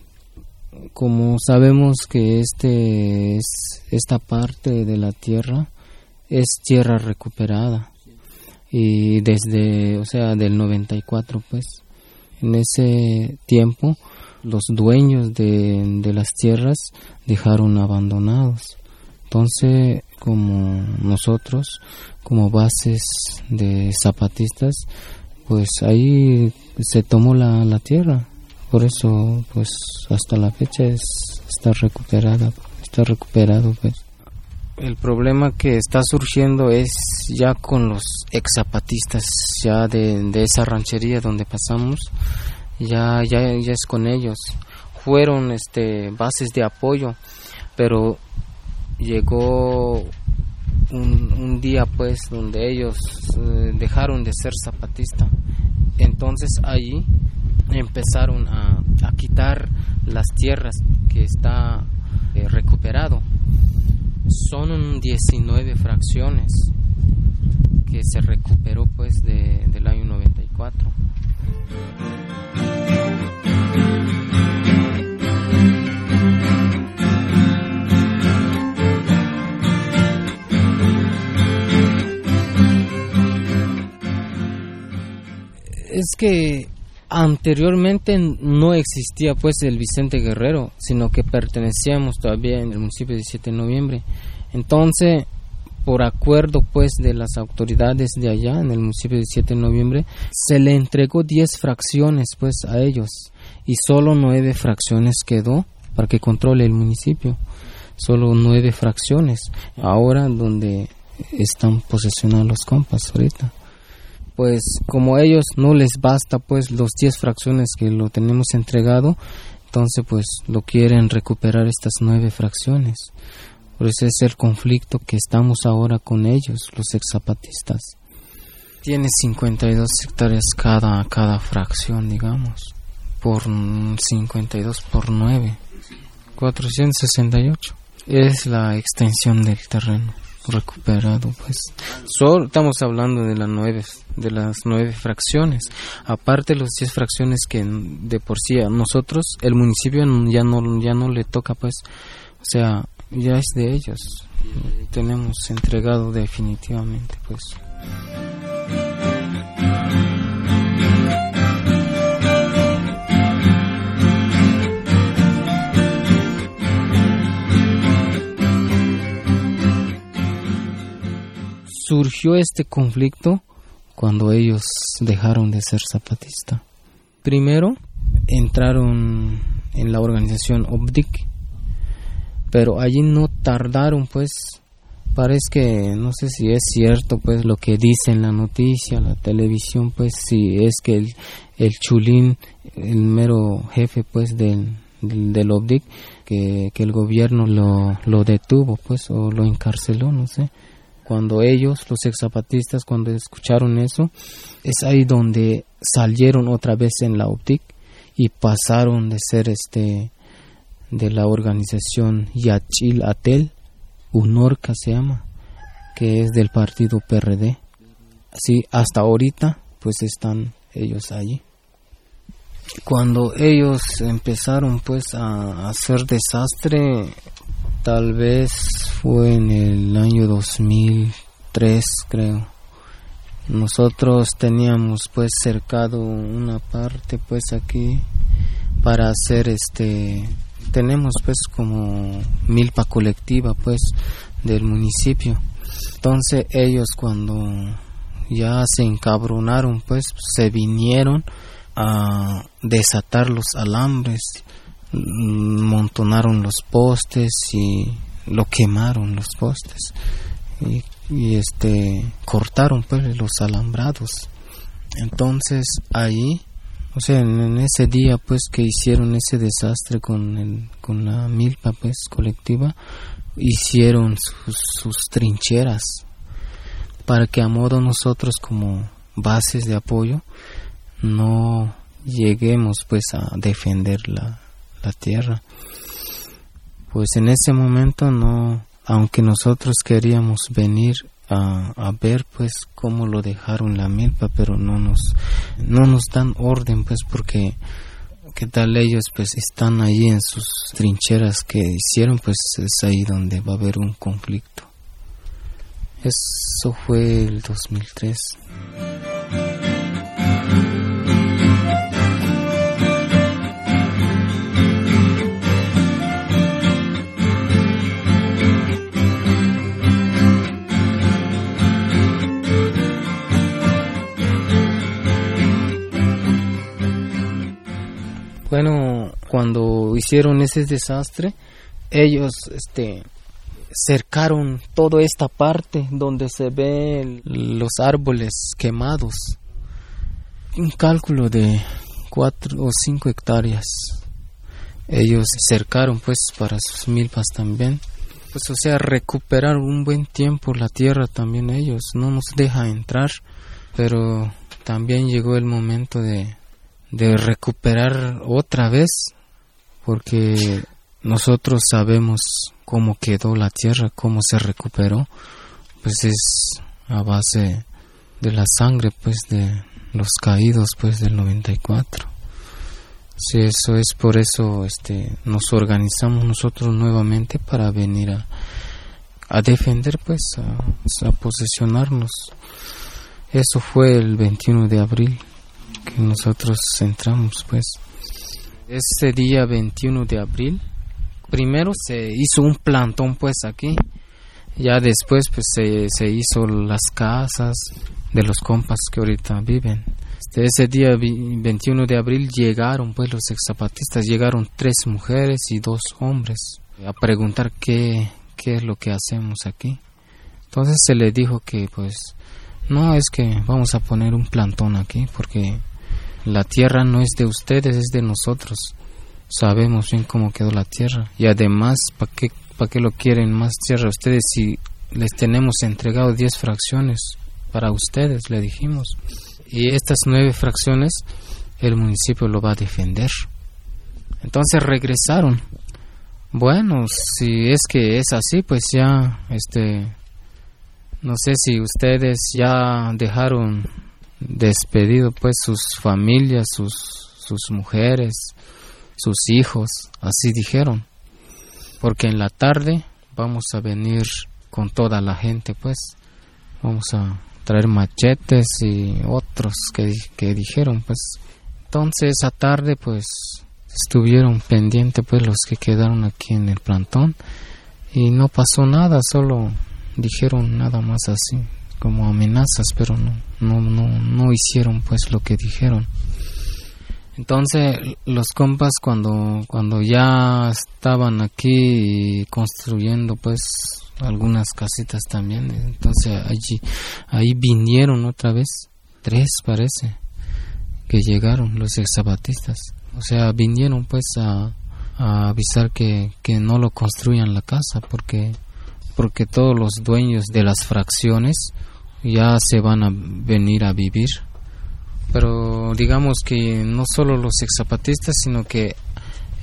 como sabemos que este es esta parte de la tierra es tierra recuperada y desde, o sea, del 94 pues, en ese tiempo los dueños de, de las tierras dejaron abandonados. Entonces, como nosotros, como bases de zapatistas, pues ahí se tomó la, la tierra. Por eso, pues hasta la fecha es, está recuperada, está recuperado, pues. El problema que está surgiendo es ya con los ex zapatistas ya de, esa ranchería donde pasamos, ya, ya, ya es con ellos. Fueron este, bases de apoyo, pero llegó un, un día pues donde ellos eh, dejaron de ser zapatista. Entonces ahí empezaron a, a quitar las tierras que está eh, recuperado son 19 fracciones que se recuperó pues de, del año 94. Es que anteriormente no existía pues el Vicente Guerrero, sino que pertenecíamos todavía en el municipio de 17 de noviembre. Entonces, por acuerdo pues de las autoridades de allá en el municipio de 17 de noviembre, se le entregó 10 fracciones pues a ellos y solo 9 fracciones quedó para que controle el municipio. Solo 9 fracciones. Ahora donde están posesionados los compas ahorita pues como a ellos no les basta pues los 10 fracciones que lo tenemos entregado, entonces pues lo quieren recuperar estas 9 fracciones. Por eso es el conflicto que estamos ahora con ellos, los ex zapatistas. Tiene 52 hectáreas cada, cada fracción, digamos, por 52 por 9, 468. Es la extensión del terreno recuperado pues. Solo estamos hablando de las nueve de las nueve fracciones. Aparte de las diez fracciones que de por sí a nosotros el municipio ya no ya no le toca pues. O sea ya es de ellos. Tenemos entregado definitivamente pues surgió este conflicto cuando ellos dejaron de ser zapatistas. Primero entraron en la organización OBDIC, pero allí no tardaron pues parece que no sé si es cierto pues lo que dice en la noticia la televisión pues si es que el, el chulín el mero jefe pues del, del, OBDIC que, que, el gobierno lo, lo detuvo pues o lo encarceló no sé cuando ellos los ex zapatistas cuando escucharon eso es ahí donde salieron otra vez en la OBDIC y pasaron de ser este de la organización Yachil Atel UNORCA se llama, que es del partido PRD. Así, hasta ahorita, pues están ellos allí. Cuando ellos empezaron pues a hacer desastre, tal vez fue en el año 2003, creo. Nosotros teníamos pues cercado una parte pues aquí para hacer este tenemos pues como milpa colectiva pues del municipio entonces ellos cuando ya se encabronaron pues se vinieron a desatar los alambres montonaron los postes y lo quemaron los postes. Y, y este cortaron pues los alambrados. Entonces ahí o sea, en, ese día pues que hicieron ese desastre con, el, con la milpa pues colectiva, hicieron sus, sus trincheras para que a modo nosotros como bases de apoyo no lleguemos pues a defender la, la tierra. Pues en ese momento no, aunque nosotros queríamos venir a, ver pues cómo lo dejaron la milpa pero no nos no nos dan orden pues porque qué tal ellos pues están ahí en sus trincheras que hicieron pues es ahí donde va a haber un conflicto eso fue el 2003 Bueno, cuando hicieron ese desastre, ellos este cercaron toda esta parte donde se ven los árboles quemados. Un cálculo de cuatro o cinco hectáreas. Ellos cercaron pues para sus milpas también. Pues o sea, recuperar un buen tiempo la tierra también ellos. No nos deja entrar, pero también llegó el momento de de recuperar otra vez, porque nosotros sabemos cómo quedó la tierra, cómo se recuperó, pues es a base de la sangre, pues de los caídos, pues del 94. Sí, eso es por eso este nos organizamos nosotros nuevamente para venir a, a defender pues a, a posesionarnos. Eso fue el 21 de abril que nosotros entramos pues. Ese día 21 de abril, primero se hizo un plantón pues aquí, ya después pues se, se hizo las casas de los compas que ahorita viven. Este, ese día 21 de abril llegaron pues los exzapatistas, llegaron tres mujeres y dos hombres a preguntar qué, qué es lo que hacemos aquí. Entonces se le dijo que pues no es que vamos a poner un plantón aquí porque la tierra no es de ustedes, es de nosotros. Sabemos bien cómo quedó la tierra. Y además, ¿para qué, para qué lo quieren más tierra ustedes si les tenemos entregado 10 fracciones para ustedes, le dijimos? Y estas nueve fracciones el municipio lo va a defender. Entonces regresaron. Bueno, si es que es así, pues ya, este, no sé si ustedes ya dejaron despedido pues sus familias, sus, sus mujeres, sus hijos, así dijeron, porque en la tarde vamos a venir con toda la gente pues, vamos a traer machetes y otros que, que dijeron pues, entonces esa tarde pues estuvieron pendientes pues los que quedaron aquí en el plantón. Y no pasó nada, solo dijeron nada más así, como amenazas, pero no, no, no, no hicieron pues lo que dijeron. Entonces los compas cuando cuando ya estaban aquí construyendo pues algunas casitas también, entonces allí ahí vinieron otra vez tres parece que llegaron los exabatistas, o sea vinieron pues a, avisar que, que no lo construyan la casa porque porque todos los dueños de las fracciones ya se van a venir a vivir. Pero digamos que no solo los ex zapatistas sino que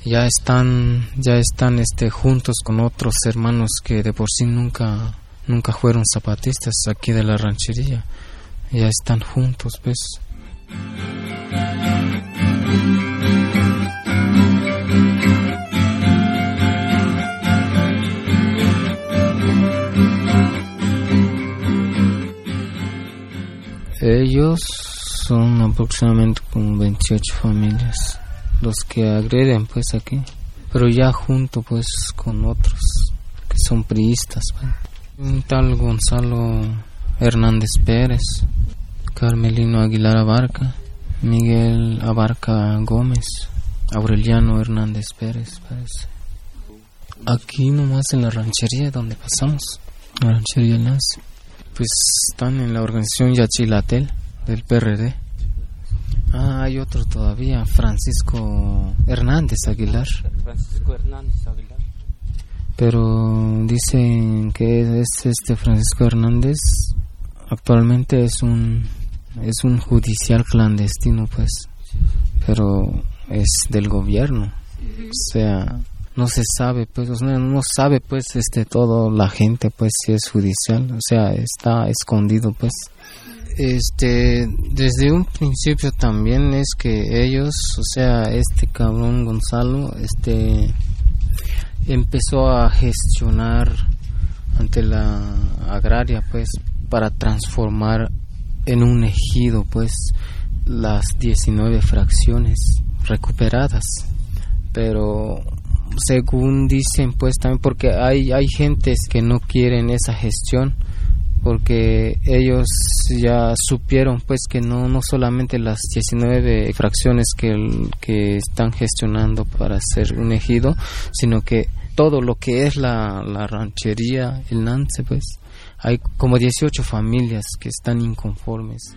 ya están ya están este juntos con otros hermanos que de por sí nunca nunca fueron zapatistas aquí de la ranchería. Ya están juntos pues ellos son aproximadamente como 28 familias los que agreden pues aquí, pero ya junto pues con otros que son priistas. Pues. Un tal Gonzalo Hernández Pérez, Carmelino Aguilar Abarca, Miguel Abarca Gómez, Aureliano Hernández Pérez parece. Aquí nomás en la ranchería donde pasamos, la ranchería Lance, pues están en la organización Yachilatel del PRD. Ah, hay otro todavía, Francisco Hernández Aguilar. Francisco Hernández Aguilar. Pero dicen que es este Francisco Hernández actualmente es un es un judicial clandestino, pues, pero es del gobierno. O sea, no se sabe, pues, no, sabe, pues, este todo la gente, pues, si es judicial, o sea, está escondido, pues. Este desde un principio también es que ellos o sea este cabrón Gonzalo este empezó a gestionar ante la agraria pues para transformar en un ejido pues las 19 fracciones recuperadas. Pero según dicen pues también porque hay hay gentes que no quieren esa gestión porque ellos ya supieron pues que no no solamente las 19 fracciones que, que están gestionando para ser un ejido, sino que todo lo que es la, la ranchería, el Nance, pues hay como 18 familias que están inconformes.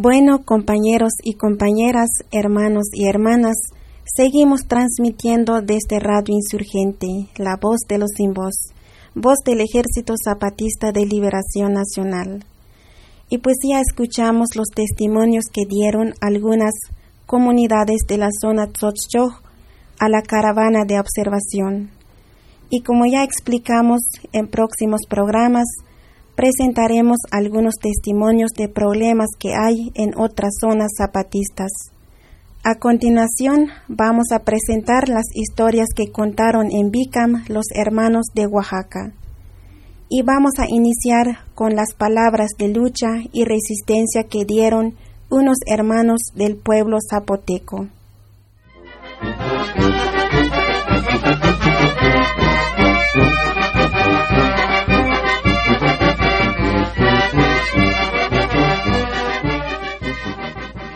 Bueno, compañeros y compañeras, hermanos y hermanas, seguimos transmitiendo desde Radio Insurgente, la voz de los sin voz, voz del Ejército Zapatista de Liberación Nacional. Y pues ya escuchamos los testimonios que dieron algunas comunidades de la zona Tzotzchoj a la caravana de observación. Y como ya explicamos en próximos programas, presentaremos algunos testimonios de problemas que hay en otras zonas zapatistas. A continuación, vamos a presentar las historias que contaron en Bicam los hermanos de Oaxaca. Y vamos a iniciar con las palabras de lucha y resistencia que dieron unos hermanos del pueblo zapoteco.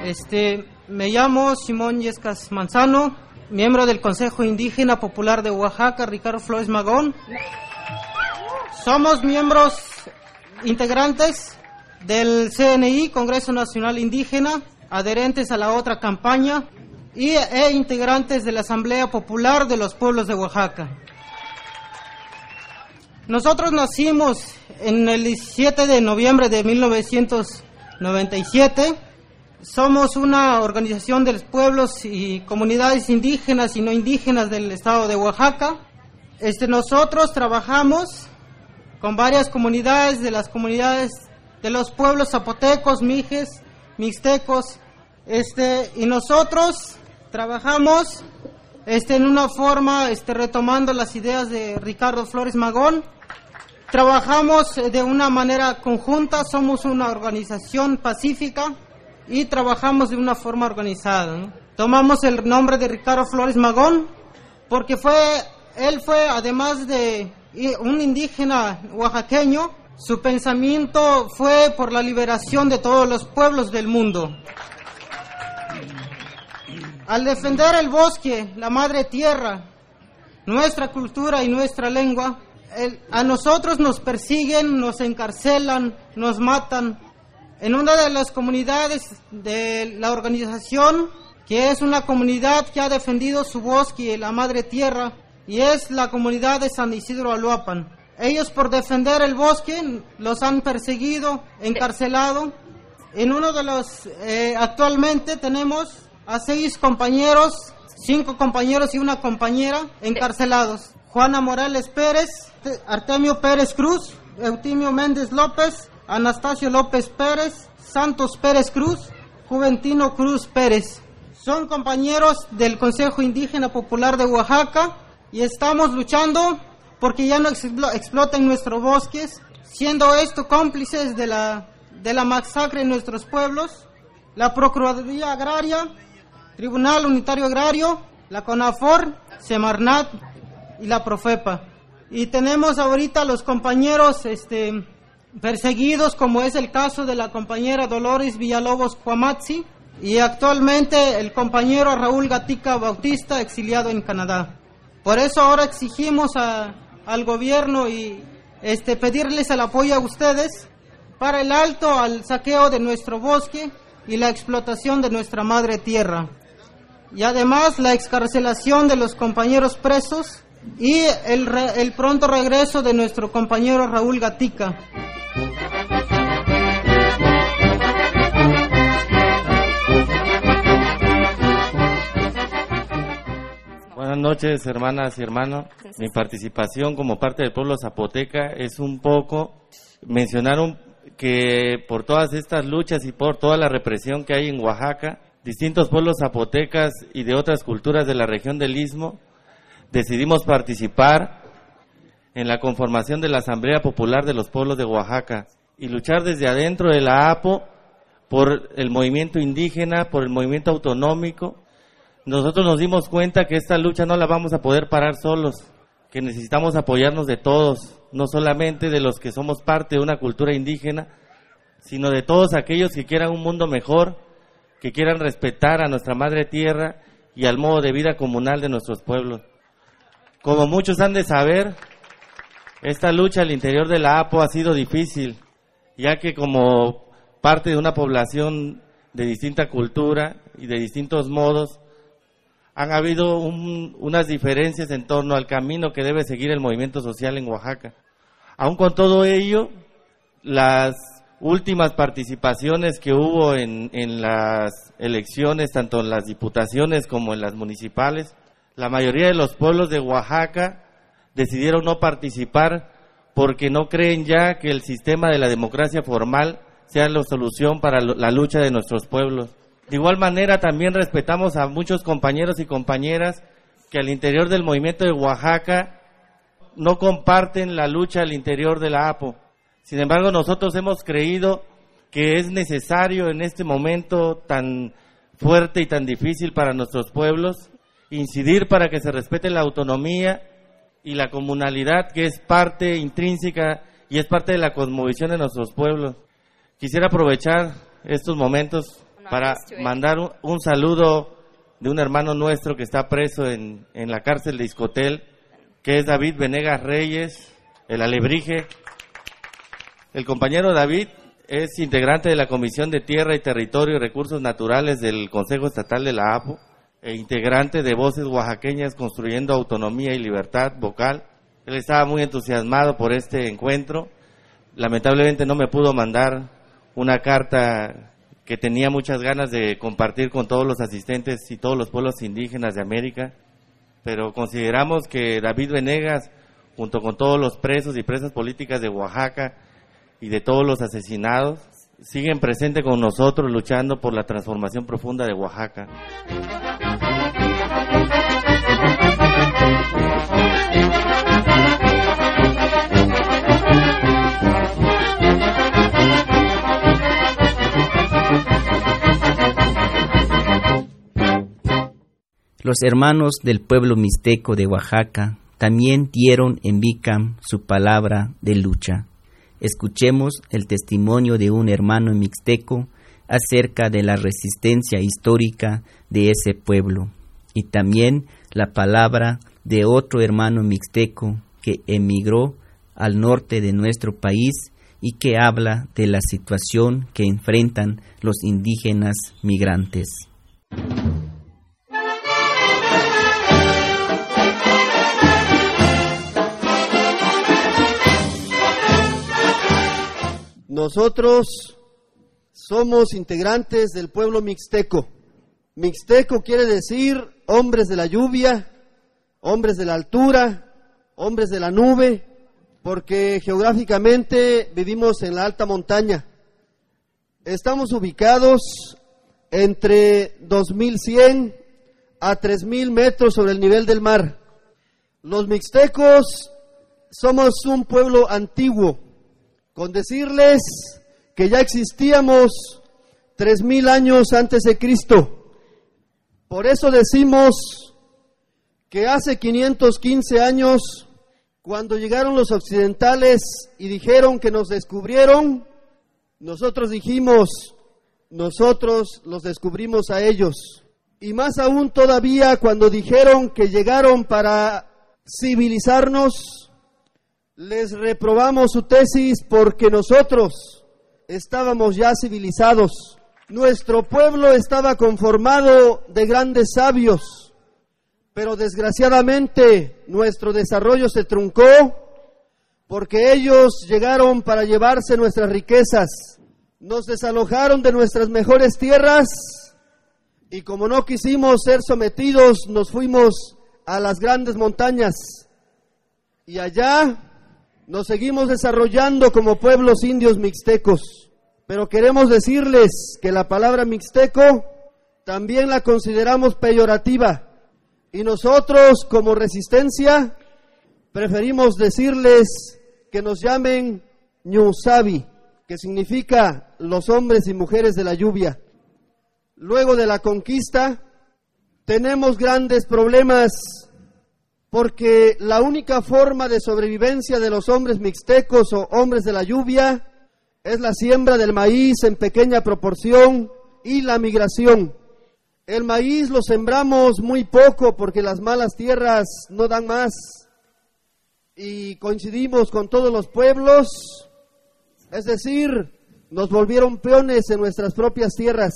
Este, me llamo Simón Yescas Manzano, miembro del Consejo Indígena Popular de Oaxaca, Ricardo Flores Magón. Somos miembros integrantes del CNI, Congreso Nacional Indígena, adherentes a la otra campaña y e integrantes de la Asamblea Popular de los Pueblos de Oaxaca. Nosotros nacimos en el 17 de noviembre de 1997 somos una organización de los pueblos y comunidades indígenas y no indígenas del estado de Oaxaca. Este, nosotros trabajamos con varias comunidades de las comunidades de los pueblos zapotecos, mijes, mixtecos, este, y nosotros trabajamos este, en una forma, este, retomando las ideas de Ricardo Flores Magón. Trabajamos de una manera conjunta, somos una organización pacífica y trabajamos de una forma organizada. Tomamos el nombre de Ricardo Flores Magón porque fue, él fue, además de un indígena oaxaqueño, su pensamiento fue por la liberación de todos los pueblos del mundo. Al defender el bosque, la madre tierra, nuestra cultura y nuestra lengua, a nosotros nos persiguen, nos encarcelan, nos matan. En una de las comunidades de la organización, que es una comunidad que ha defendido su bosque y la madre tierra, y es la comunidad de San Isidro Aluapan. Ellos por defender el bosque los han perseguido, encarcelado. En uno de los, eh, actualmente tenemos a seis compañeros, cinco compañeros y una compañera encarcelados. Juana Morales Pérez, Artemio Pérez Cruz, Eutimio Méndez López, Anastasio López Pérez, Santos Pérez Cruz, Juventino Cruz Pérez. Son compañeros del Consejo Indígena Popular de Oaxaca y estamos luchando porque ya no exploten nuestros bosques, siendo esto cómplices de la, de la masacre en nuestros pueblos. La Procuraduría Agraria, Tribunal Unitario Agrario, la CONAFOR, Semarnat y la Profepa. Y tenemos ahorita los compañeros este, perseguidos, como es el caso de la compañera Dolores Villalobos Cuamatzi y actualmente el compañero Raúl Gatica Bautista, exiliado en Canadá. Por eso ahora exigimos al gobierno y este, pedirles el apoyo a ustedes para el alto al saqueo de nuestro bosque y la explotación de nuestra madre tierra. Y además la excarcelación de los compañeros presos y el, el pronto regreso de nuestro compañero Raúl Gatica. Buenas noches, hermanas y hermanos. Mi participación como parte del pueblo zapoteca es un poco mencionar que por todas estas luchas y por toda la represión que hay en Oaxaca, distintos pueblos zapotecas y de otras culturas de la región del Istmo decidimos participar en la conformación de la Asamblea Popular de los Pueblos de Oaxaca y luchar desde adentro de la APO por el movimiento indígena, por el movimiento autonómico nosotros nos dimos cuenta que esta lucha no la vamos a poder parar solos, que necesitamos apoyarnos de todos, no solamente de los que somos parte de una cultura indígena, sino de todos aquellos que quieran un mundo mejor, que quieran respetar a nuestra madre tierra y al modo de vida comunal de nuestros pueblos. Como muchos han de saber, esta lucha al interior de la APO ha sido difícil, ya que como parte de una población de distinta cultura y de distintos modos, han habido unas diferencias en torno al camino que debe seguir el movimiento social en Oaxaca. Aún con todo ello, las últimas participaciones que hubo en las elecciones, tanto en las diputaciones como en las municipales, la mayoría de los pueblos de Oaxaca decidieron no participar porque no creen ya que el sistema de la democracia formal sea la solución para la lucha de nuestros pueblos. De igual manera, también respetamos a muchos compañeros y compañeras que al interior del movimiento de Oaxaca no comparten la lucha al interior de la APO. Sin embargo, nosotros hemos creído que es necesario en este momento tan fuerte y tan difícil para nuestros pueblos incidir para que se respete la autonomía y la comunalidad que es parte intrínseca y es parte de la cosmovisión de nuestros pueblos. Quisiera aprovechar estos momentos para mandar un, saludo de un hermano nuestro que está preso en, en la cárcel de Iscotel, que es David Venegas Reyes, el alebrije. El compañero David es integrante de la Comisión de Tierra y Territorio y Recursos Naturales del Consejo Estatal de la APO e integrante de Voces Oaxaqueñas Construyendo Autonomía y Libertad Vocal. Él estaba muy entusiasmado por este encuentro. Lamentablemente no me pudo mandar una carta que tenía muchas ganas de compartir con todos los asistentes y todos los pueblos indígenas de América, pero consideramos que David Venegas, junto con todos los presos y presas políticas de Oaxaca y de todos los asesinados, siguen presentes con nosotros luchando por la transformación profunda de Oaxaca. Los hermanos del pueblo mixteco de Oaxaca también dieron en Bicam su palabra de lucha. Escuchemos el testimonio de un hermano mixteco acerca de la resistencia histórica de ese pueblo y también la palabra de otro hermano mixteco que emigró al norte de nuestro país y que habla de la situación que enfrentan los indígenas migrantes. Nosotros somos integrantes del pueblo mixteco. Mixteco quiere decir hombres de la lluvia, hombres de la altura, hombres de la nube, porque geográficamente vivimos en la alta montaña. Estamos ubicados entre 2100 a 3000 metros sobre el nivel del mar. Los mixtecos somos un pueblo antiguo, con decirles que ya existíamos 3000 años antes de Cristo. Por eso decimos que hace 515 años cuando llegaron los occidentales y dijeron que nos descubrieron, nosotros dijimos, nosotros los descubrimos a ellos. Y más aún todavía cuando dijeron que llegaron para civilizarnos, les reprobamos su tesis porque nosotros estábamos ya civilizados. Nuestro pueblo estaba conformado de grandes sabios pero desgraciadamente nuestro desarrollo se truncó porque ellos llegaron para llevarse nuestras riquezas, nos desalojaron de nuestras mejores tierras y como no quisimos ser sometidos, nos fuimos a las grandes montañas y allá nos seguimos desarrollando como pueblos indios mixtecos. Pero queremos decirles que la palabra mixteco también la consideramos peyorativa y nosotros como resistencia preferimos decirles que nos llamen Ñusabi, que significa los hombres y mujeres de la lluvia. Luego de la conquista tenemos grandes problemas porque la única forma de sobrevivencia de los hombres mixtecos o hombres de la lluvia es la siembra del maíz en pequeña proporción y la migración. El maíz lo sembramos muy poco porque las malas tierras no dan más. Y coincidimos con todos los pueblos, es decir, nos volvieron peones en nuestras propias tierras.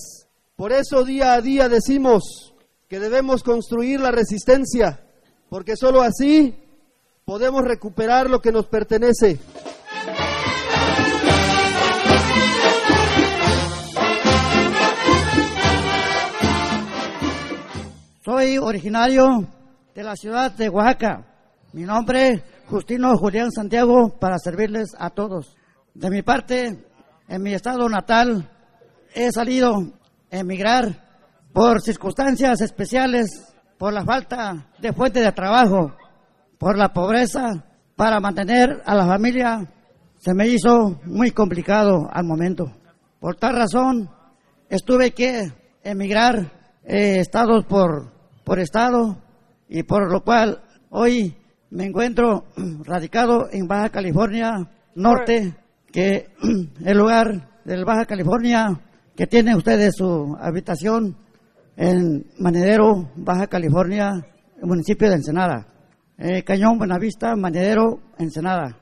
Por eso día a día decimos que debemos construir la resistencia, porque sólo así podemos recuperar lo que nos pertenece. Soy originario de la ciudad de Oaxaca. Mi nombre es Justino Julián Santiago para servirles a todos. De mi parte, en mi estado natal, he salido a emigrar por circunstancias especiales, por la falta de fuente de trabajo, por la pobreza, para mantener a la familia, se me hizo muy complicado al momento. Por tal razón, estuve que emigrar eh, estados por por estado y por lo cual hoy me encuentro radicado en Baja California Norte, que el lugar del Baja California que tiene ustedes su habitación en Manedero, Baja California, el municipio de Ensenada. Eh, Cañón Buenavista, Manedero, Ensenada.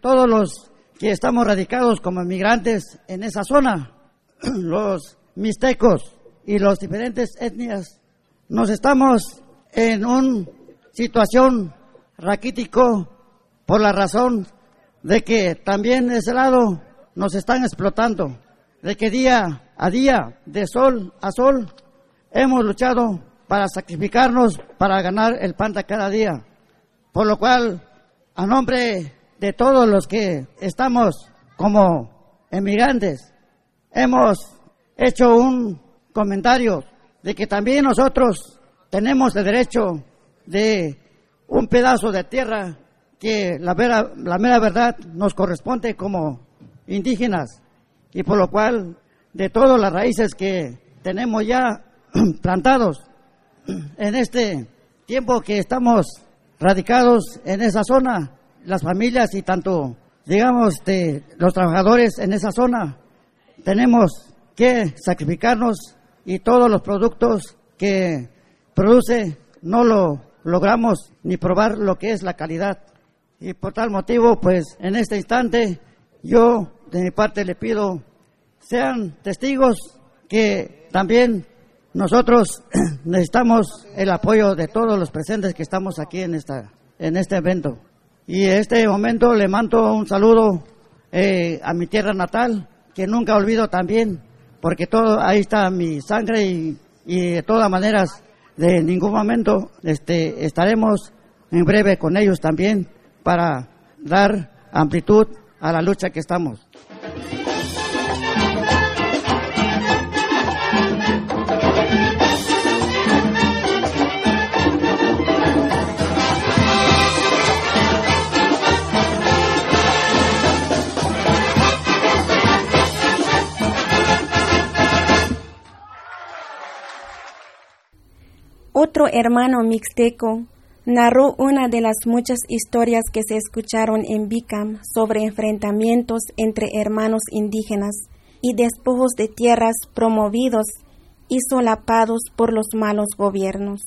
Todos los que estamos radicados como inmigrantes en esa zona, los mixtecos y los diferentes etnias nos estamos en una situación raquítico por la razón de que también ese lado nos están explotando, de que día a día, de sol a sol, hemos luchado para sacrificarnos, para ganar el pan de cada día. Por lo cual, a nombre de todos los que estamos como emigrantes, hemos hecho un comentario de que también nosotros tenemos el derecho de un pedazo de tierra que la, la mera verdad nos corresponde como indígenas y por lo cual de todas las raíces que tenemos ya plantados, en este tiempo que estamos radicados en esa zona, las familias y tanto, digamos, de los trabajadores en esa zona, tenemos que sacrificarnos y todos los productos que produce no lo logramos ni probar lo que es la calidad. Y por tal motivo, pues en este instante, yo de mi parte le pido, sean testigos que también nosotros necesitamos el apoyo de todos los presentes que estamos aquí en, esta, en este evento. Y en este momento le mando un saludo eh, a mi tierra natal, que nunca olvido también, porque todo ahí está mi sangre y, de todas maneras, de ningún momento este, estaremos en breve con ellos también para dar amplitud a la lucha que estamos. Otro hermano mixteco narró una de las muchas historias que se escucharon en Bicam sobre enfrentamientos entre hermanos indígenas y despojos de tierras promovidos y solapados por los malos gobiernos.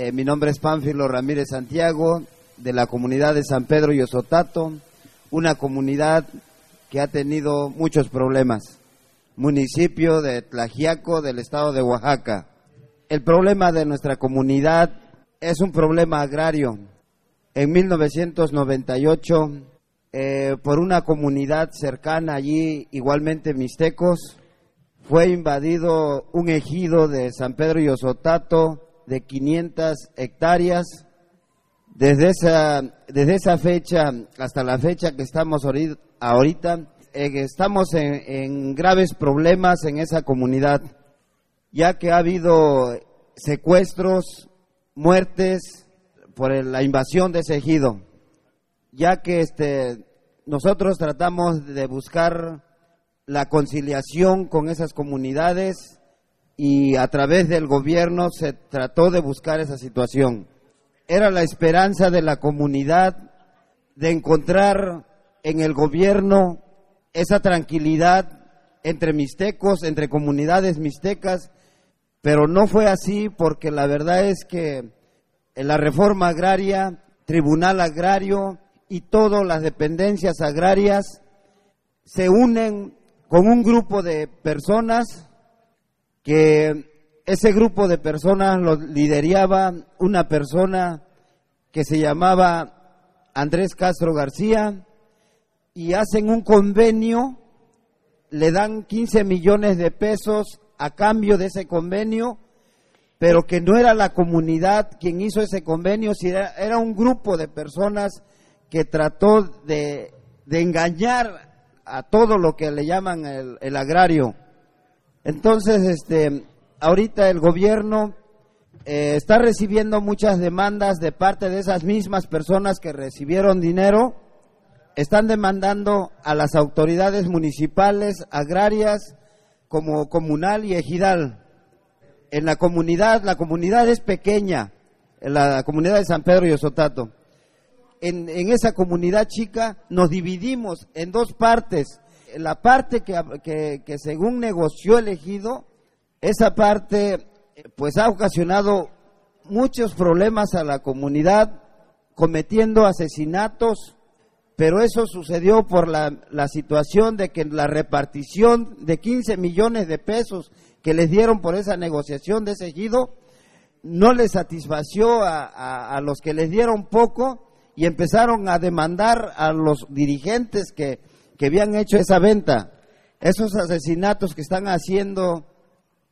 Eh, mi nombre es Pánfilo Ramírez Santiago, de la comunidad de San Pedro y Osotato, una comunidad que ha tenido muchos problemas. Municipio de Tlajiaco, del estado de Oaxaca. El problema de nuestra comunidad es un problema agrario. En 1998, eh, por una comunidad cercana allí, igualmente mixtecos, fue invadido un ejido de San Pedro y Osotato de 500 hectáreas. Desde esa, desde esa fecha hasta la fecha que estamos ahorita, eh, estamos en, graves problemas en esa comunidad, ya que ha habido secuestros, muertes por la invasión de ese ejido, ya que este, nosotros tratamos de buscar la conciliación con esas comunidades y a través del gobierno se trató de buscar esa situación. Era la esperanza de la comunidad de encontrar en el gobierno esa tranquilidad entre mixtecos, entre comunidades mixtecas, pero no fue así porque la verdad es que en la reforma agraria, tribunal agrario y todas las dependencias agrarias se unen con un grupo de personas que ese grupo de personas lo lideraba una persona que se llamaba Andrés Castro García y hacen un convenio, le dan 15 millones de pesos a cambio de ese convenio, pero que no era la comunidad quien hizo ese convenio, sino era, un grupo de personas que trató de, engañar a todo lo que le llaman el agrario. Entonces, este, ahorita el gobierno eh, está recibiendo muchas demandas de parte de esas mismas personas que recibieron dinero. Están demandando a las autoridades municipales, agrarias, como comunal y ejidal. En la comunidad, la comunidad es pequeña, en la comunidad de San Pedro y Osotato. En, en esa comunidad chica nos dividimos en dos partes la parte que, que, según negoció elegido, esa parte pues ha ocasionado muchos problemas a la comunidad, cometiendo asesinatos, pero eso sucedió por la, la, situación de que la repartición de 15 millones de pesos que les dieron por esa negociación de ese ejido no les satisfació a, a los que les dieron poco y empezaron a demandar a los dirigentes que que habían hecho esa venta. Esos asesinatos que están haciendo,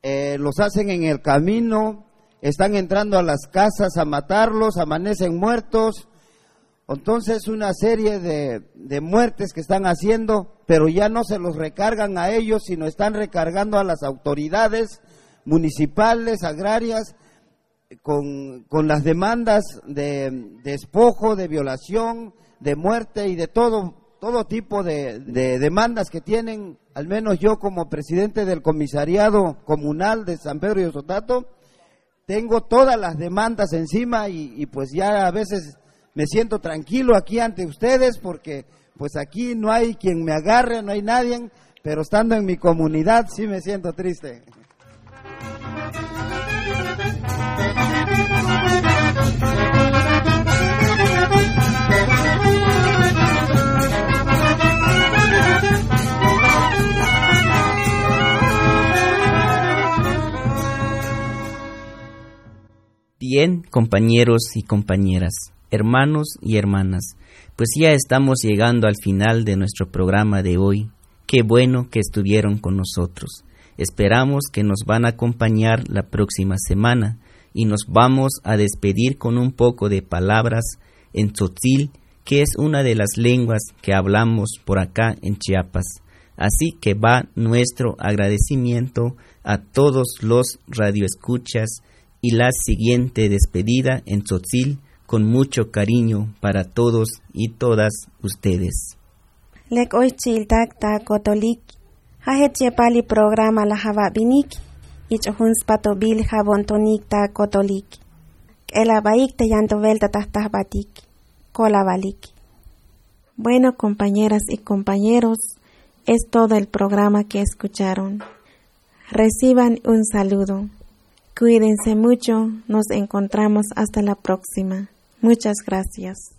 eh, los hacen en el camino, están entrando a las casas a matarlos, amanecen muertos. Entonces una serie de, de muertes que están haciendo, pero ya no se los recargan a ellos, sino están recargando a las autoridades municipales, agrarias, con, con las demandas de, despojo, de violación, de muerte y de todo, todo tipo de, demandas que tienen, al menos yo como presidente del comisariado comunal de San Pedro y Osotato, tengo todas las demandas encima y, y pues ya a veces me siento tranquilo aquí ante ustedes porque pues aquí no hay quien me agarre, no hay nadie, pero estando en mi comunidad sí me siento triste. Bien, compañeros y compañeras, hermanos y hermanas, pues ya estamos llegando al final de nuestro programa de hoy. Qué bueno que estuvieron con nosotros. Esperamos que nos van a acompañar la próxima semana y nos vamos a despedir con un poco de palabras en tzotzil, que es una de las lenguas que hablamos por acá en Chiapas. Así que va nuestro agradecimiento a todos los radioescuchas y la siguiente despedida en tzotzil con mucho cariño para todos y todas ustedes. Lek oichil tak ta kotolik, hahet pali programa la java binik, ich huns pato bil javon tonik ta kotolik. Ela baik te yanto velta ta batik, kola balik. Bueno, compañeras y compañeros, es todo el programa que escucharon. Reciban un saludo. Cuídense mucho, nos encontramos hasta la próxima. Muchas gracias.